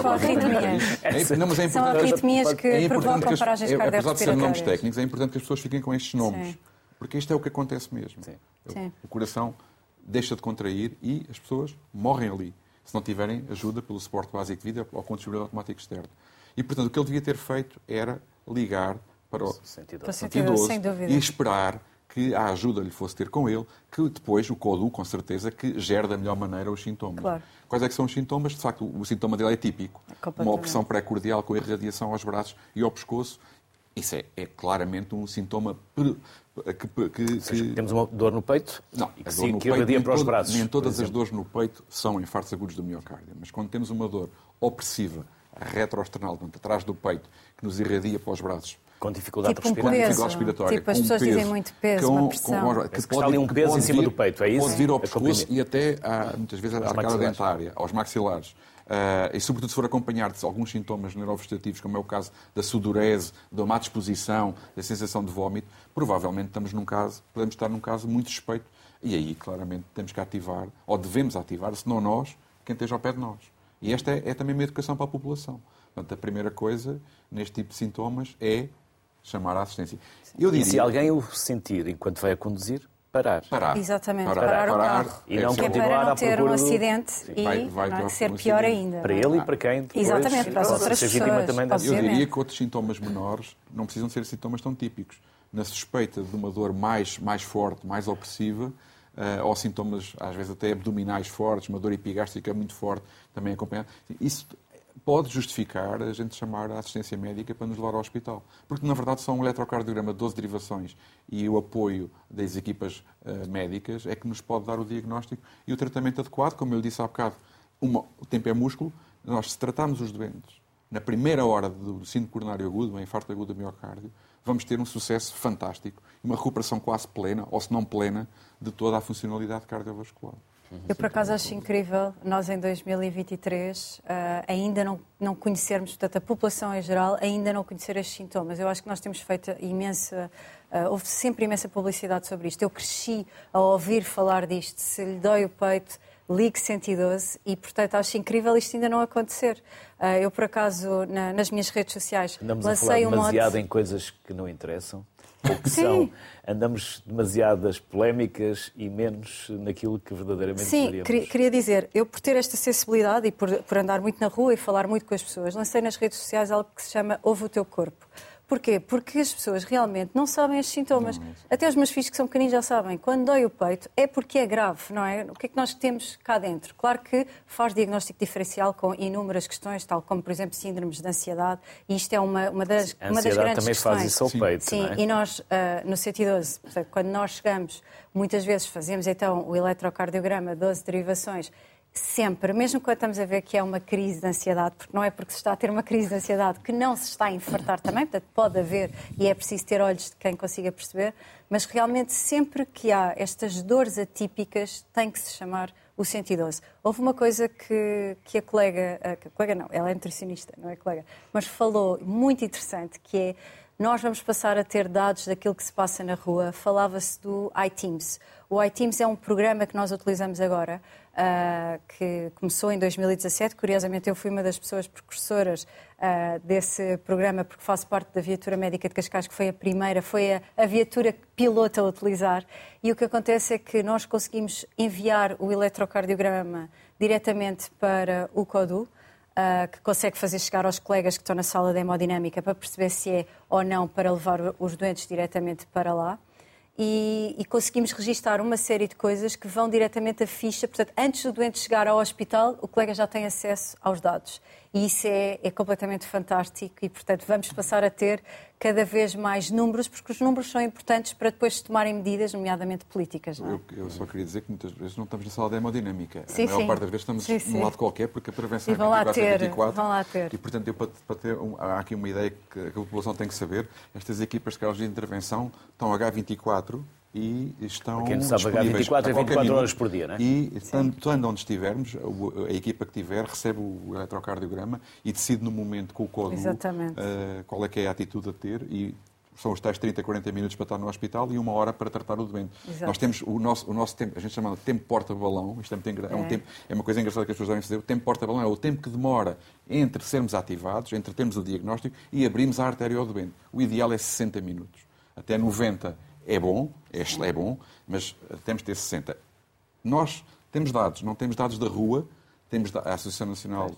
são arritmias. É, não, mas é são arritmias que é provocam que as, paragens é, Apesar de serem nomes técnicos, é importante que as pessoas fiquem com estes nomes. Sim. Porque isto é o que acontece mesmo. Sim. Sim. O coração deixa de contrair e as pessoas morrem ali, se não tiverem ajuda pelo suporte básico de vida ou com o desfibrilador automático externo. E, portanto, o que ele devia ter feito era ligar para o 112. 112 sem dúvida. e esperar que a ajuda lhe fosse ter com ele, que depois o CODU, com certeza, que gere da melhor maneira os sintomas. Claro. Quais é que são os sintomas? De facto, o sintoma dele é típico. completamente. Uma opressão pré-cordial com irradiação aos braços e ao pescoço. Isso é, é claramente um sintoma que, que- seja, que- temos uma dor no peito não, e que, sim, que peito, irradia nem para os braços. Nem todas as dores no peito são infartos agudos do miocárdio, mas quando temos uma dor opressiva, retroesternal, portanto, atrás do peito, que nos irradia para os braços, Com dificuldade Tipo um respiratória. peso. dificuldade respiratória, Tipo, as com pessoas dizem muito peso, uma pressão. com- Parece que está ali um peso pode em cima vir- do peito, é isso? Pode vir ao A pescoço e até, à- muitas vezes, à arcada dentária, aos maxilares. Ah, e, sobretudo, se for acompanhar de alguns sintomas neurovegetativos, como é o caso da sudorese, da má disposição, da sensação de vómito, provavelmente estamos num caso, podemos estar num caso muito suspeito. E aí, claramente, temos que ativar, ou devemos ativar, se não nós, quem esteja ao pé de nós. E esta é, é também uma educação para a população. Portanto, a primeira coisa, neste tipo de sintomas, é chamar a assistência. Eu E diria, se alguém o sentir enquanto vai a conduzir, parar. parar. Exatamente, parar o carro. E não é continuar para não ter um acidente e Vai- vai não é, ser um pior acidente. ainda. Para ele e para quem depois Exatamente, para as outras pessoas, também. Eu diria que outros sintomas menores não precisam ser sintomas tão típicos. Na suspeita de uma dor mais, mais forte, mais opressiva, eh, ou sintomas, às vezes até abdominais fortes, uma dor epigástrica muito forte, também acompanhada, isso pode justificar a gente chamar a assistência médica para nos levar ao hospital. Porque, na verdade, só um eletrocardiograma, 12 derivações e o apoio das equipas eh, médicas é que nos pode dar o diagnóstico e o tratamento adequado. Como eu disse há bocado, uma- o tempo é músculo. Nós, se tratarmos os doentes na primeira hora do síndrome coronário agudo, um infarto agudo do miocárdio, vamos ter um sucesso fantástico e uma recuperação quase plena, ou se não plena, de toda a funcionalidade cardiovascular. Eu, por acaso, acho incrível nós, em 2023, ah, ainda não, não conhecermos, portanto, a população em geral, ainda não conhecer estes sintomas. Eu acho que nós temos feito imensa. ah, houve sempre imensa publicidade sobre isto. Eu cresci a ouvir falar disto. Se lhe dói o peito, ligue 112 e, portanto, acho incrível isto ainda não acontecer. Ah, eu, por acaso, na- nas minhas redes sociais, Andamos a falar lancei um demasiado monte... em coisas que não interessam. Que Sim. são. Andamos demasiadas polémicas e menos naquilo que verdadeiramente Sim, deveríamos. queria, queria dizer, eu por ter esta sensibilidade e por, por andar muito na rua e falar muito com as pessoas, lancei nas redes sociais algo que se chama Ouve o Teu Corpo. Porquê? Porque as pessoas realmente não sabem os sintomas. Até os meus filhos que são pequeninos já sabem. Quando dói o peito é porque é grave, não é? O que é que nós temos cá dentro? Claro que faz diagnóstico diferencial com inúmeras questões, tal como, por exemplo, síndromes de ansiedade. E isto é uma, uma, das, A uma das ansiedade grandes também questões. faz isso ao peito, Sim, não é? e nós, ah, no 112, portanto, quando nós chegamos, muitas vezes fazemos então o eletrocardiograma, 12 derivações, sempre, mesmo quando estamos a ver que é uma crise de ansiedade, porque não é porque se está a ter uma crise de ansiedade que não se está a infartar também, portanto, pode haver e é preciso ter olhos de quem consiga perceber, mas realmente sempre que há estas dores atípicas tem que se chamar o 112. Houve uma coisa que, que a colega, a, colega não, ela é nutricionista, não é colega, mas falou muito interessante, que é nós vamos passar a ter dados daquilo que se passa na rua. Falava-se do iTeams. O iTeams é um programa que nós utilizamos agora, ah, que começou em 2017. Curiosamente, eu fui uma das pessoas precursoras ah, desse programa, porque faço parte da viatura médica de Cascais, que foi a primeira, foi a, a viatura piloto a utilizar. E o que acontece é que nós conseguimos enviar o eletrocardiograma diretamente para o CODU, Uh, que consegue fazer chegar aos colegas que estão na sala de hemodinâmica para perceber se é ou não para levar os doentes diretamente para lá. E, e conseguimos registar uma série de coisas que vão diretamente à ficha. Portanto, antes do doente chegar ao hospital, o colega já tem acesso aos dados. E isso é, é completamente fantástico e, portanto, vamos passar a ter cada vez mais números, porque os números são importantes para depois se tomarem medidas, nomeadamente políticas. É? Eu, eu só queria dizer que muitas vezes não estamos na sala de hemodinâmica. Sim, a maior sim. parte das vezes estamos Sim, num lado qualquer, porque a prevenção E vão lá é 24 a ter, 24. vão lá ter. E, portanto, eu, para, para ter um- há aqui uma ideia que a população tem que saber. Estas equipas de carros de intervenção estão H24 e estão quem não sabe, disponíveis H24 é a qualquer 24 minuto. horas por dia, não é? E, tanto, tanto onde estivermos, a equipa que tiver recebe o eletrocardiograma e decide no momento com o código eh, qual é que é a atitude a ter e são os tais 30, 40 minutos para estar no hospital e uma hora para tratar o doente. Exato. Nós temos o nosso, o nosso tempo, a gente chama de tempo porta-balão, isto é, muito engra- é um É. tempo, é uma coisa engraçada que as pessoas devem saber, o tempo porta-balão é o tempo que demora entre sermos ativados, entre termos o diagnóstico e abrirmos a artéria ao doente. O ideal é 60 minutos. Até 90 é bom, é, é bom, mas temos de ter 60. nós temos dados, não temos dados da rua, temos a Associação Nacional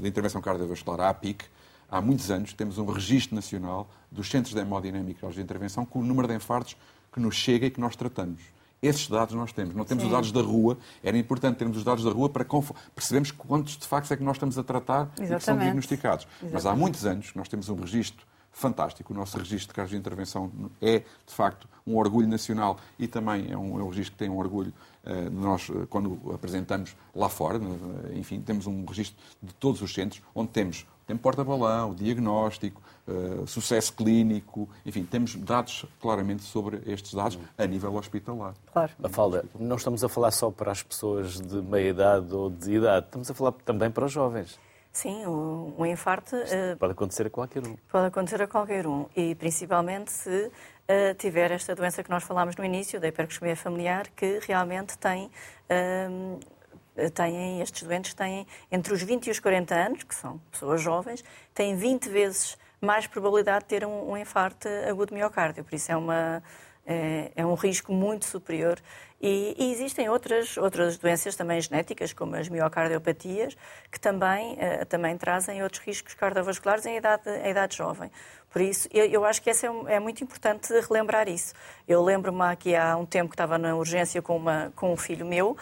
de Intervenção Cardiovascular, a APIC, há muitos anos temos um registro nacional dos centros de hemodinâmica de intervenção com o número de infartos que nos chega e que nós tratamos. Esses dados nós temos. Não temos Sim. os dados da rua. Era importante termos os dados da rua para percebermos quantos de facto é que nós estamos a tratar Exatamente. e que são diagnosticados. Exatamente. Mas há muitos anos que nós temos um registro fantástico. O nosso registro de casos de intervenção é, de facto, um orgulho nacional e também é um, é um registro que tem um orgulho uh, nós, uh, quando apresentamos lá fora. Uh, enfim, temos um registro de todos os centros, onde temos tem porta-balão, diagnóstico, uh, sucesso clínico, enfim, temos dados claramente sobre estes dados a nível hospitalar. Claro. Mafalda, não estamos a falar só para as pessoas de meia idade ou de idade, estamos a falar também para os jovens. Sim, o infarto. Uh, pode acontecer a qualquer um. Pode acontecer a qualquer um. E principalmente se uh, tiver esta doença que nós falámos no início, da hiperglicemia familiar, que realmente tem. Uh, têm, estes doentes têm entre os 20 e os 40 anos, que são pessoas jovens, têm 20 vezes mais probabilidade de ter um, um infarto agudo de miocárdio. Por isso é, uma, é, é um risco muito superior. E, e, existem outras, outras doenças também genéticas, como as miocardiopatias, que também, uh, também trazem outros riscos cardiovasculares em idade, em idade jovem. Por isso, eu, eu acho que é, é, muito importante relembrar isso. Eu lembro-me aqui há um tempo que estava na urgência com, uma, com um filho meu,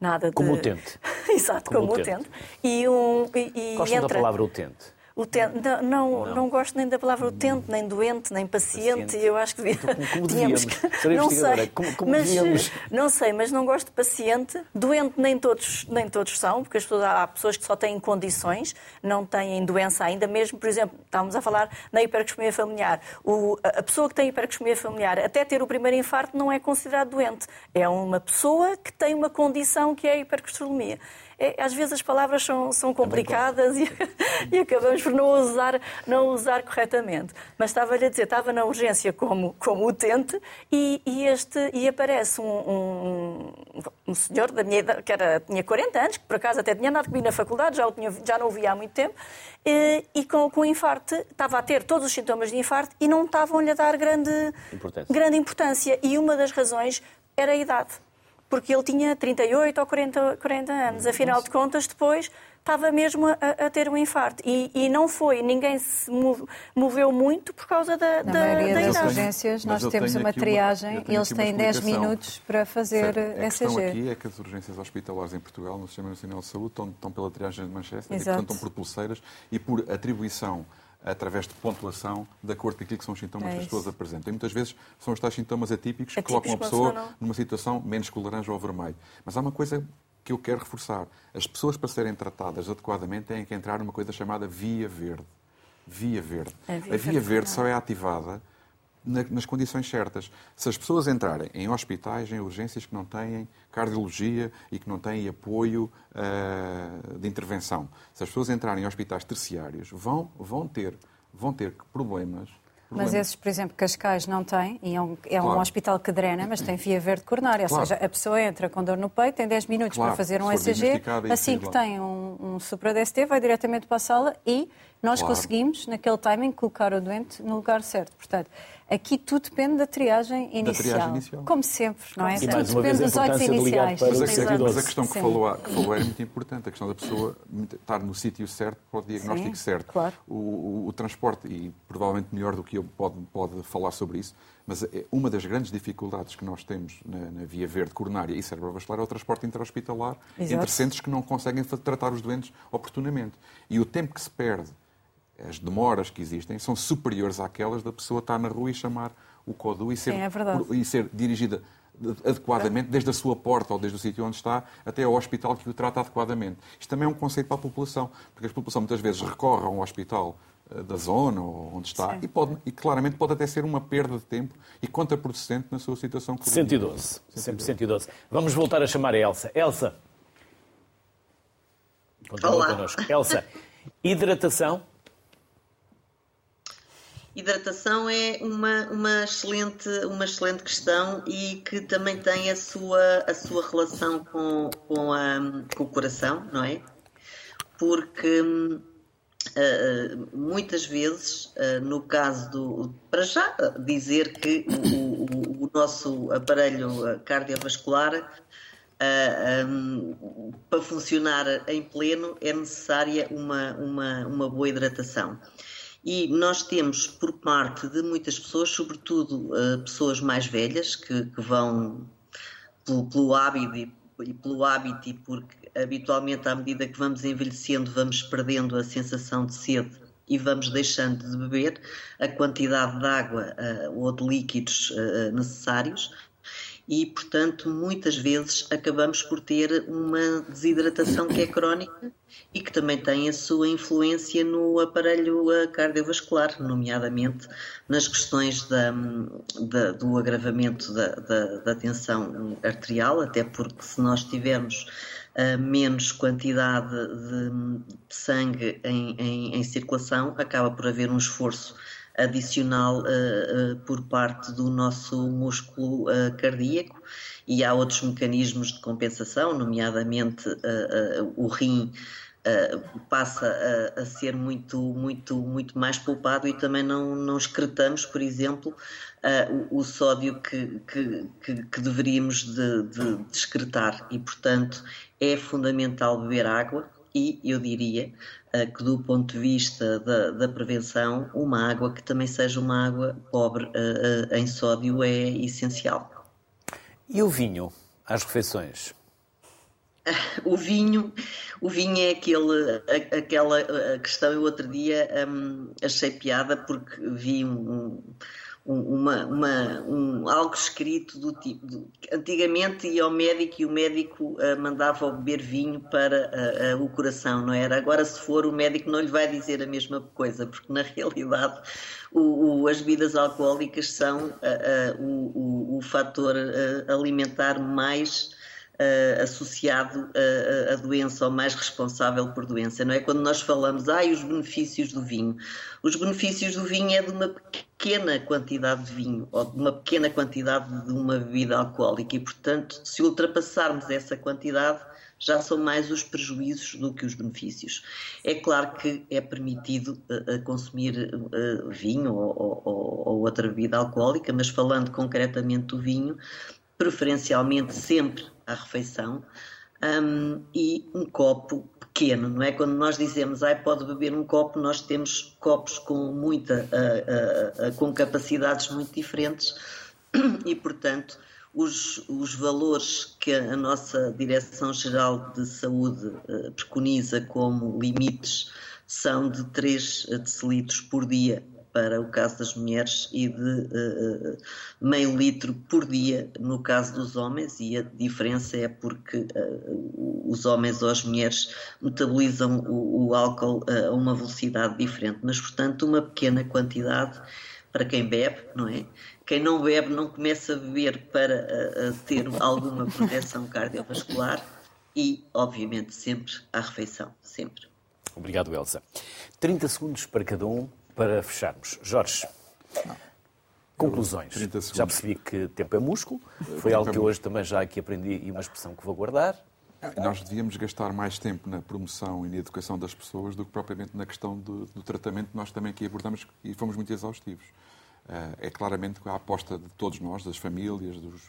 nada de... Como utente. <laughs> Exato, como, como utente. utente. E, um, e, e Gosta entra... da palavra utente? Utente, não, não, não, gosto nem da palavra utente, nem doente, nem paciente. paciente. Eu acho que então, como <laughs> tínhamos que, não sei, como, como mas, não sei, mas não gosto de paciente. Doente nem todos, nem todos são, porque as pessoas, há pessoas que só têm condições, não têm doença ainda. Mesmo, por exemplo, estávamos a falar na hiperglicemia familiar. O, a pessoa que tem hiperglicemia familiar, até ter o primeiro infarto, não é considerado doente. É uma pessoa que tem uma condição que é a hipercolesterolemia é, às vezes as palavras são, são complicadas e, <laughs> e, acabamos por não usar, não usar corretamente. Mas estava-lhe a dizer, estava na urgência como, como utente e, e, este, e aparece um, um, um, senhor da minha idade, que era, tinha 40 anos, que por acaso até tinha andado comigo na faculdade, já, o tinha, já não o via há muito tempo, e, e com, com infarto, estava a ter todos os sintomas de infarto e não estavam-lhe a dar grande importância. grande importância. E uma das razões era a idade porque ele tinha 38 ou 40, 40 anos. Afinal de contas, depois estava mesmo a, a ter um infarto. E, e, não foi, ninguém se moveu muito por causa da, Na da, maioria da das idade. urgências, nós temos uma triagem uma, e eles têm 10 minutos para fazer certo. A questão aqui é que as urgências hospitalares em Portugal, no Sistema Nacional de Saúde, estão, estão pela triagem de Manchester Exato. e, portanto, estão por pulseiras e por atribuição através de pontuação, de acordo com aquilo que são os sintomas é que as pessoas apresentam. E muitas vezes são os tais sintomas atípicos que colocam a pessoa numa situação menos que o laranja ou vermelho. Mas há uma coisa que eu quero reforçar. As pessoas, para serem tratadas adequadamente, têm que entrar numa coisa chamada via verde. Via verde. A via, a via verde só é ativada nas condições certas. Se as pessoas entrarem em hospitais, em urgências que não têm cardiologia e que não têm apoio uh, de intervenção, se as pessoas entrarem em hospitais terciários, vão, vão, ter, vão ter problemas mas esses, por exemplo, Cascais não têm, e é um, é claro. um hospital que drena, mas tem via verde coronária. Claro. Ou seja, a pessoa entra com dor no peito, tem 10 minutos claro. para fazer um ECG, assim que tem um, um supra-DST, vai diretamente para a sala e nós conseguimos, naquele timing, colocar o doente no lugar certo. Portanto, Aqui tudo depende da triagem inicial. Da triagem inicial. Como sempre, não é? E tudo depende dos olhos iniciais. Mas a, mas a questão que falou, que falou era muito importante, a questão da pessoa estar no sítio certo para o diagnóstico Sim, certo. Claro. O, o, o, transporte, e provavelmente melhor do que eu pode, pode falar sobre isso, mas é uma das grandes dificuldades que nós temos na, na via verde coronária e cerebrovascular é o transporte intra-hospitalar entre centros que não conseguem tratar os doentes oportunamente. E o tempo que se perde as demoras que existem são superiores àquelas da pessoa estar na rua e chamar o CODU e ser, Sim, é e ser dirigida adequadamente, desde a sua porta ou desde o sítio onde está, até ao hospital que o trata adequadamente. Isto também é um conceito para a população, porque a população muitas vezes recorre a um hospital eh, da zona ou onde está e, pode, e claramente pode até ser uma perda de tempo e contraproducente na sua situação. 112. 112. Sempre 112. Vamos voltar a chamar a Elsa. Elsa. Continua Olá. connosco. Elsa, <laughs> hidratação Hidratação é uma, uma, excelente, uma excelente questão e que também tem a sua, a sua relação com, com, a, com o coração, não é? Porque uh, muitas vezes, uh, no caso do. Para já dizer que o, o, o nosso aparelho cardiovascular, um, para funcionar em pleno, é necessária uma, uma, uma boa hidratação. E nós temos, por parte de muitas pessoas, sobretudo uh, pessoas mais velhas, que, que vão pelo, pelo hábito e, e pelo hábito e porque habitualmente à medida que vamos envelhecendo vamos perdendo a sensação de sede e vamos deixando de beber. A quantidade de água uh, ou de líquidos uh, necessários e, portanto, muitas vezes acabamos por ter uma desidratação que é crónica e que também tem a sua influência no aparelho cardiovascular, nomeadamente nas questões da, da, do agravamento da, da, da, tensão arterial, até porque se nós tivermos uh, menos quantidade de, de sangue em, em, em circulação, acaba por haver um esforço adicional uh, uh, por parte do nosso músculo uh, cardíaco. E há outros mecanismos de compensação, nomeadamente o rim passa a, a, ser muito, muito, muito mais poupado e também não, não excretamos, por exemplo, o, o, sódio que, que, que, que deveríamos de, de, de excretar. E, portanto, é fundamental beber água e, eu diria, que do ponto de vista da, da, prevenção, uma água que também seja uma água pobre em sódio é essencial. E o vinho às refeições? <laughs> O vinho, o vinho é aquele, aquela questão. Eu outro dia um, achei piada porque vi um, uma, uma, um, algo escrito do tipo. Do, antigamente ia ao médico e o médico uh, mandava beber vinho para uh, uh, o coração, não era? Agora, se for, o médico não lhe vai dizer a mesma coisa, porque na <laughs> realidade o, o, as bebidas alcoólicas são o, o, fator alimentar mais. Uh, associado à doença ou mais responsável por doença, não é? Quando nós falamos, ai, os benefícios do vinho. Os benefícios do vinho é de uma pequena quantidade de vinho ou de uma pequena quantidade de uma bebida alcoólica e, portanto, se ultrapassarmos essa quantidade, já são mais os prejuízos do que os benefícios. É claro que é permitido uh, consumir uh, vinho ou, ou, ou, outra bebida alcoólica, mas falando concretamente do vinho, preferencialmente sempre à refeição, um, e um copo pequeno, não é? Quando nós dizemos, ai, pode beber um copo, nós temos copos com muita, uh, uh, uh, com capacidades muito diferentes <clears throat> e, portanto, os, os valores que a nossa Direção-Geral de Saúde preconiza como limites são de 3 decilitros por dia para o caso das mulheres e de uh, meio litro por dia no caso dos homens, e a diferença é porque uh, os homens ou as mulheres metabolizam o, o álcool a uma velocidade diferente, mas portanto uma pequena quantidade para quem bebe, não é? Quem não bebe não começa a beber para uh, ter alguma proteção cardiovascular e, obviamente, sempre à refeição, sempre. Obrigado, Elsa. 30 segundos para cada um para fecharmos. Jorge, conclusões. Já percebi que tempo é músculo, foi algo que hoje também já aqui aprendi e uma expressão que vou guardar. Nós devíamos gastar mais tempo na promoção e na educação das pessoas do que propriamente na questão do, do tratamento que nós também aqui abordamos e fomos muito exaustivos. Eh, é claramente a aposta de todos nós, das famílias, dos,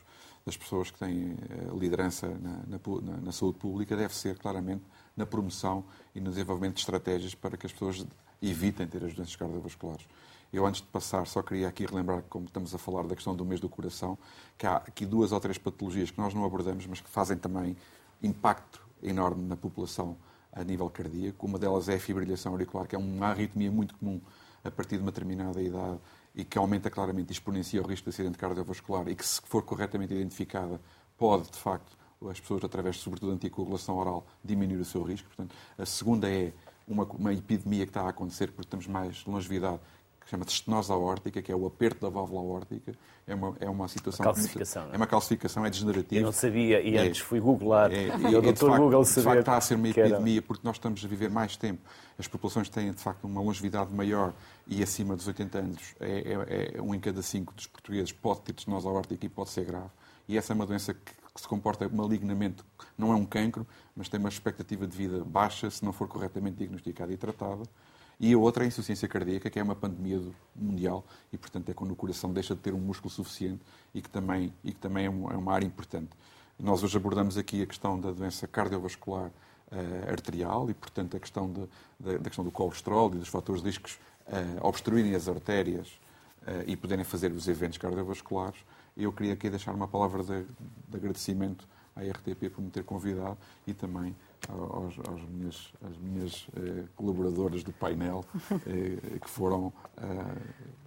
das pessoas que têm eh, liderança na, na, na, saúde pública, deve ser claramente na promoção e no desenvolvimento de estratégias para que as pessoas evitem ter as doenças cardiovasculares. Eu, antes de passar, só queria aqui relembrar, como estamos a falar da questão do mês do coração, que há aqui duas ou três patologias que nós não abordamos, mas que fazem também impacto enorme na população a nível cardíaco. Uma delas é a fibrilhação auricular, que é uma arritmia muito comum a partir de uma determinada idade e que aumenta claramente e exponencia o risco de acidente cardiovascular e que, se for corretamente identificada, pode, de facto, as pessoas, através, sobretudo, da anticoagulação oral, diminuir o seu risco. Portanto, a segunda é uma, uma epidemia que está a acontecer porque temos mais longevidade, que chama-se estenose aórtica, que é o aperto da válvula aórtica. É uma, é uma situação... Calcificação. É uma calcificação, é degenerativa. Eu não sabia e é, antes fui googlar. É, <laughs> e o é, doutor Google saber... De facto está a ser uma epidemia porque nós estamos a viver mais tempo. As populações têm, de facto, uma longevidade maior e acima dos 80 anos. É, é, é um em cada cinco dos portugueses pode ter estenose aórtica e pode ser grave. E essa é uma doença que que se comporta malignamente, não é um cancro, mas tem uma expectativa de vida baixa se não for corretamente diagnosticada e tratada. E a outra é a insuficiência cardíaca, que é uma pandemia mundial e, portanto, é quando o coração deixa de ter um músculo suficiente e que também, e que também é, é uma área importante. Nós hoje abordamos aqui a questão da doença cardiovascular uh, arterial e, portanto, a questão de, da, da, questão do colesterol e dos fatores de riscos uh, obstruírem as artérias uh, e poderem fazer os eventos cardiovasculares. Eu queria aqui deixar uma palavra de, de agradecimento à RTP por me ter convidado e também aos, aos minhas, às minhas eh, colaboradoras do painel, <laughs> eh, que foram eh,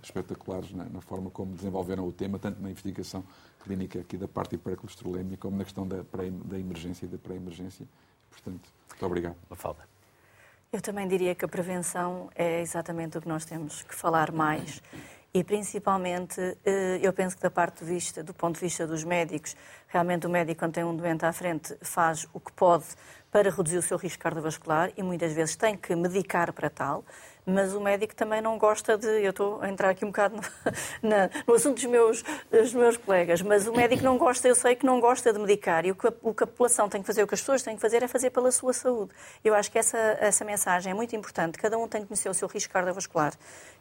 espetaculares na, na, forma como desenvolveram o tema, tanto na investigação clínica aqui da parte hipercolesterolemia, como na questão da, da emergência e da pré-emergência. Portanto, muito obrigado. Mafalda. Eu também diria que a prevenção é exatamente o que nós temos que falar mais e principalmente eh, eu penso que da parte de vista, do ponto de vista dos médicos, realmente o médico quando tem um doente à frente faz o que pode para reduzir o seu risco cardiovascular e muitas vezes tem que medicar para tal, mas o médico também não gosta de. Eu estou a entrar aqui um bocado no, <laughs> na, no assunto dos meus, dos meus colegas, mas o médico não gosta, eu sei que não gosta de medicar e o que, a, o que a população tem que fazer, o que as pessoas têm que fazer é fazer pela sua saúde. Eu acho que essa, essa mensagem é muito importante. Cada um tem que conhecer o seu risco cardiovascular,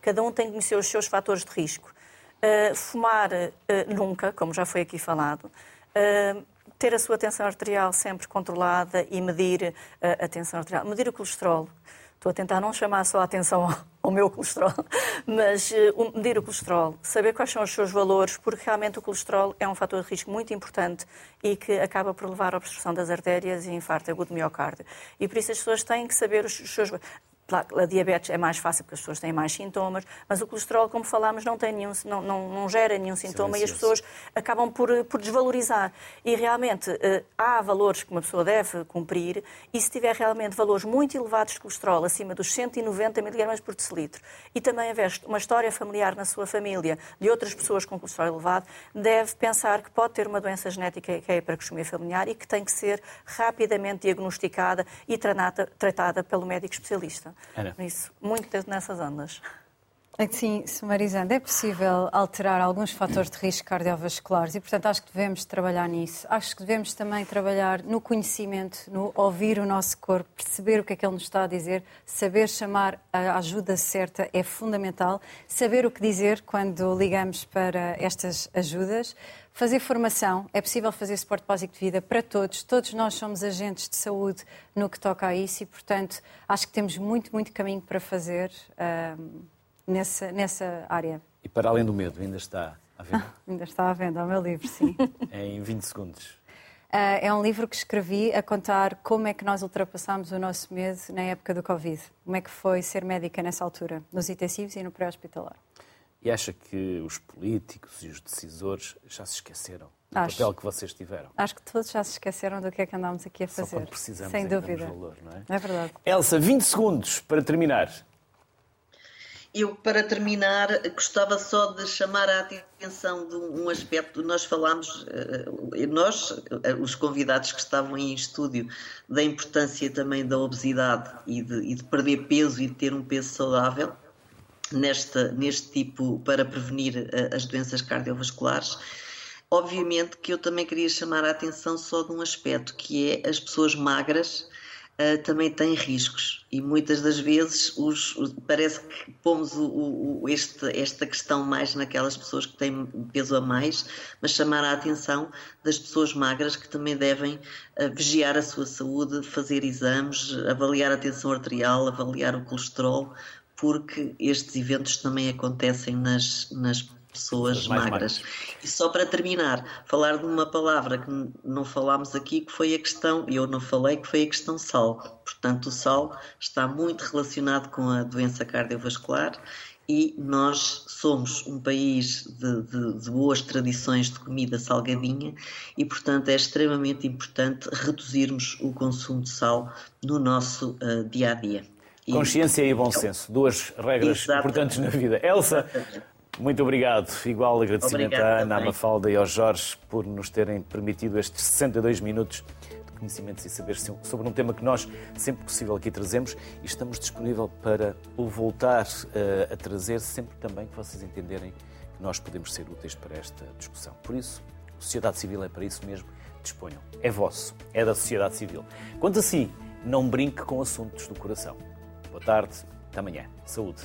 cada um tem que conhecer os seus fatores de risco. Uh, fumar uh, nunca, como já foi aqui falado. Uh, ter a sua tensão arterial sempre controlada e medir a tensão arterial. Medir o colesterol. Estou a tentar não chamar só a atenção ao meu colesterol, <laughs> mas uh, medir o colesterol, saber quais são os seus valores, porque realmente o colesterol é um fator de risco muito importante e que acaba por levar à obstrução das artérias e infarto agudo do miocárdio. E por isso as pessoas têm que saber os seus a diabetes é mais fácil porque as pessoas têm mais sintomas, mas o colesterol, como falámos, não, tem nenhum, não, não, não gera nenhum sintoma e as pessoas acabam por, por desvalorizar. E realmente eh, há valores que uma pessoa deve cumprir e se tiver realmente valores muito elevados de colesterol, acima dos 190 mg por decilitro, e também haver uma história familiar na sua família de outras pessoas com colesterol elevado, deve pensar que pode ter uma doença genética que é a hiperglicemia familiar e que tem que ser rapidamente diagnosticada e tratada, tratada pelo médico especialista. Era. Isso, muito nessas ondas. Sim, sumarizando, é possível alterar alguns fatores de risco cardiovasculares e, portanto, acho que devemos trabalhar nisso. Acho que devemos também trabalhar no conhecimento, no ouvir o nosso corpo, perceber o que é que ele nos está a dizer, saber chamar a ajuda certa é fundamental, saber o que dizer quando ligamos para estas ajudas, fazer formação, é possível fazer suporte básico de vida para todos, todos nós somos agentes de saúde no que toca a isso e, portanto, acho que temos muito, muito caminho para fazer. Um, nessa, nessa área. E para além do medo, ainda está à venda? <laughs> ainda está à venda, o meu livro, sim. <laughs> É em 20 segundos. Uh, é um livro que escrevi a contar como é que nós ultrapassámos o nosso medo na época do Covid. Como é que foi ser médica nessa altura, nos intensivos e no pré-hospitalar. E acha que os políticos e os decisores já se esqueceram do Acho. papel que vocês tiveram? Acho que todos já se esqueceram do que é que andámos aqui a fazer. Só quando precisamos Sem é dúvida. Valor, não é? é verdade. Elsa, 20 segundos para terminar. Eu, para terminar, gostava só de chamar a atenção de um aspecto. Nós falámos, eh, nós, eh, os convidados que estavam em estúdio, da importância também da obesidade e de, e de perder peso e de ter um peso saudável neste, neste tipo para prevenir eh, as doenças cardiovasculares. Obviamente que eu também queria chamar a atenção só de um aspecto, que é as pessoas magras uh, também tem riscos e muitas das vezes os, parece que pomos o, o, este, esta questão mais naquelas pessoas que têm peso a mais, mas chamar a atenção das pessoas magras que também devem uh, vigiar a sua saúde, fazer exames, avaliar a tensão arterial, avaliar o colesterol, porque estes eventos também acontecem nas, nas pessoas magras. magras. E só para terminar, falar de uma palavra que não falámos aqui, que foi a questão, eu não falei, que foi a questão sal. Portanto, o sal está muito relacionado com a doença cardiovascular e nós somos um país de, de, de, boas tradições de comida salgadinha e, portanto, é extremamente importante reduzirmos o consumo de sal no nosso uh, dia a dia. Consciência e bom senso, duas regras Exatamente. importantes na vida. Elsa, <laughs> muito obrigado. Igual agradecimento Obrigada à Ana também. Mafalda e ao Jorge por nos terem permitido estes 62 minutos de conhecimentos e saberes sobre um tema que nós, sempre possível, aqui trazemos e estamos disponível para o voltar uh, a trazer sempre também que vocês entenderem que nós podemos ser úteis para esta discussão. Por isso, a sociedade civil é para isso mesmo. Disponham. É vosso. É da sociedade civil. Quanto assim, não brinque com assuntos do coração. Boa tarde. amanhã. Saúde.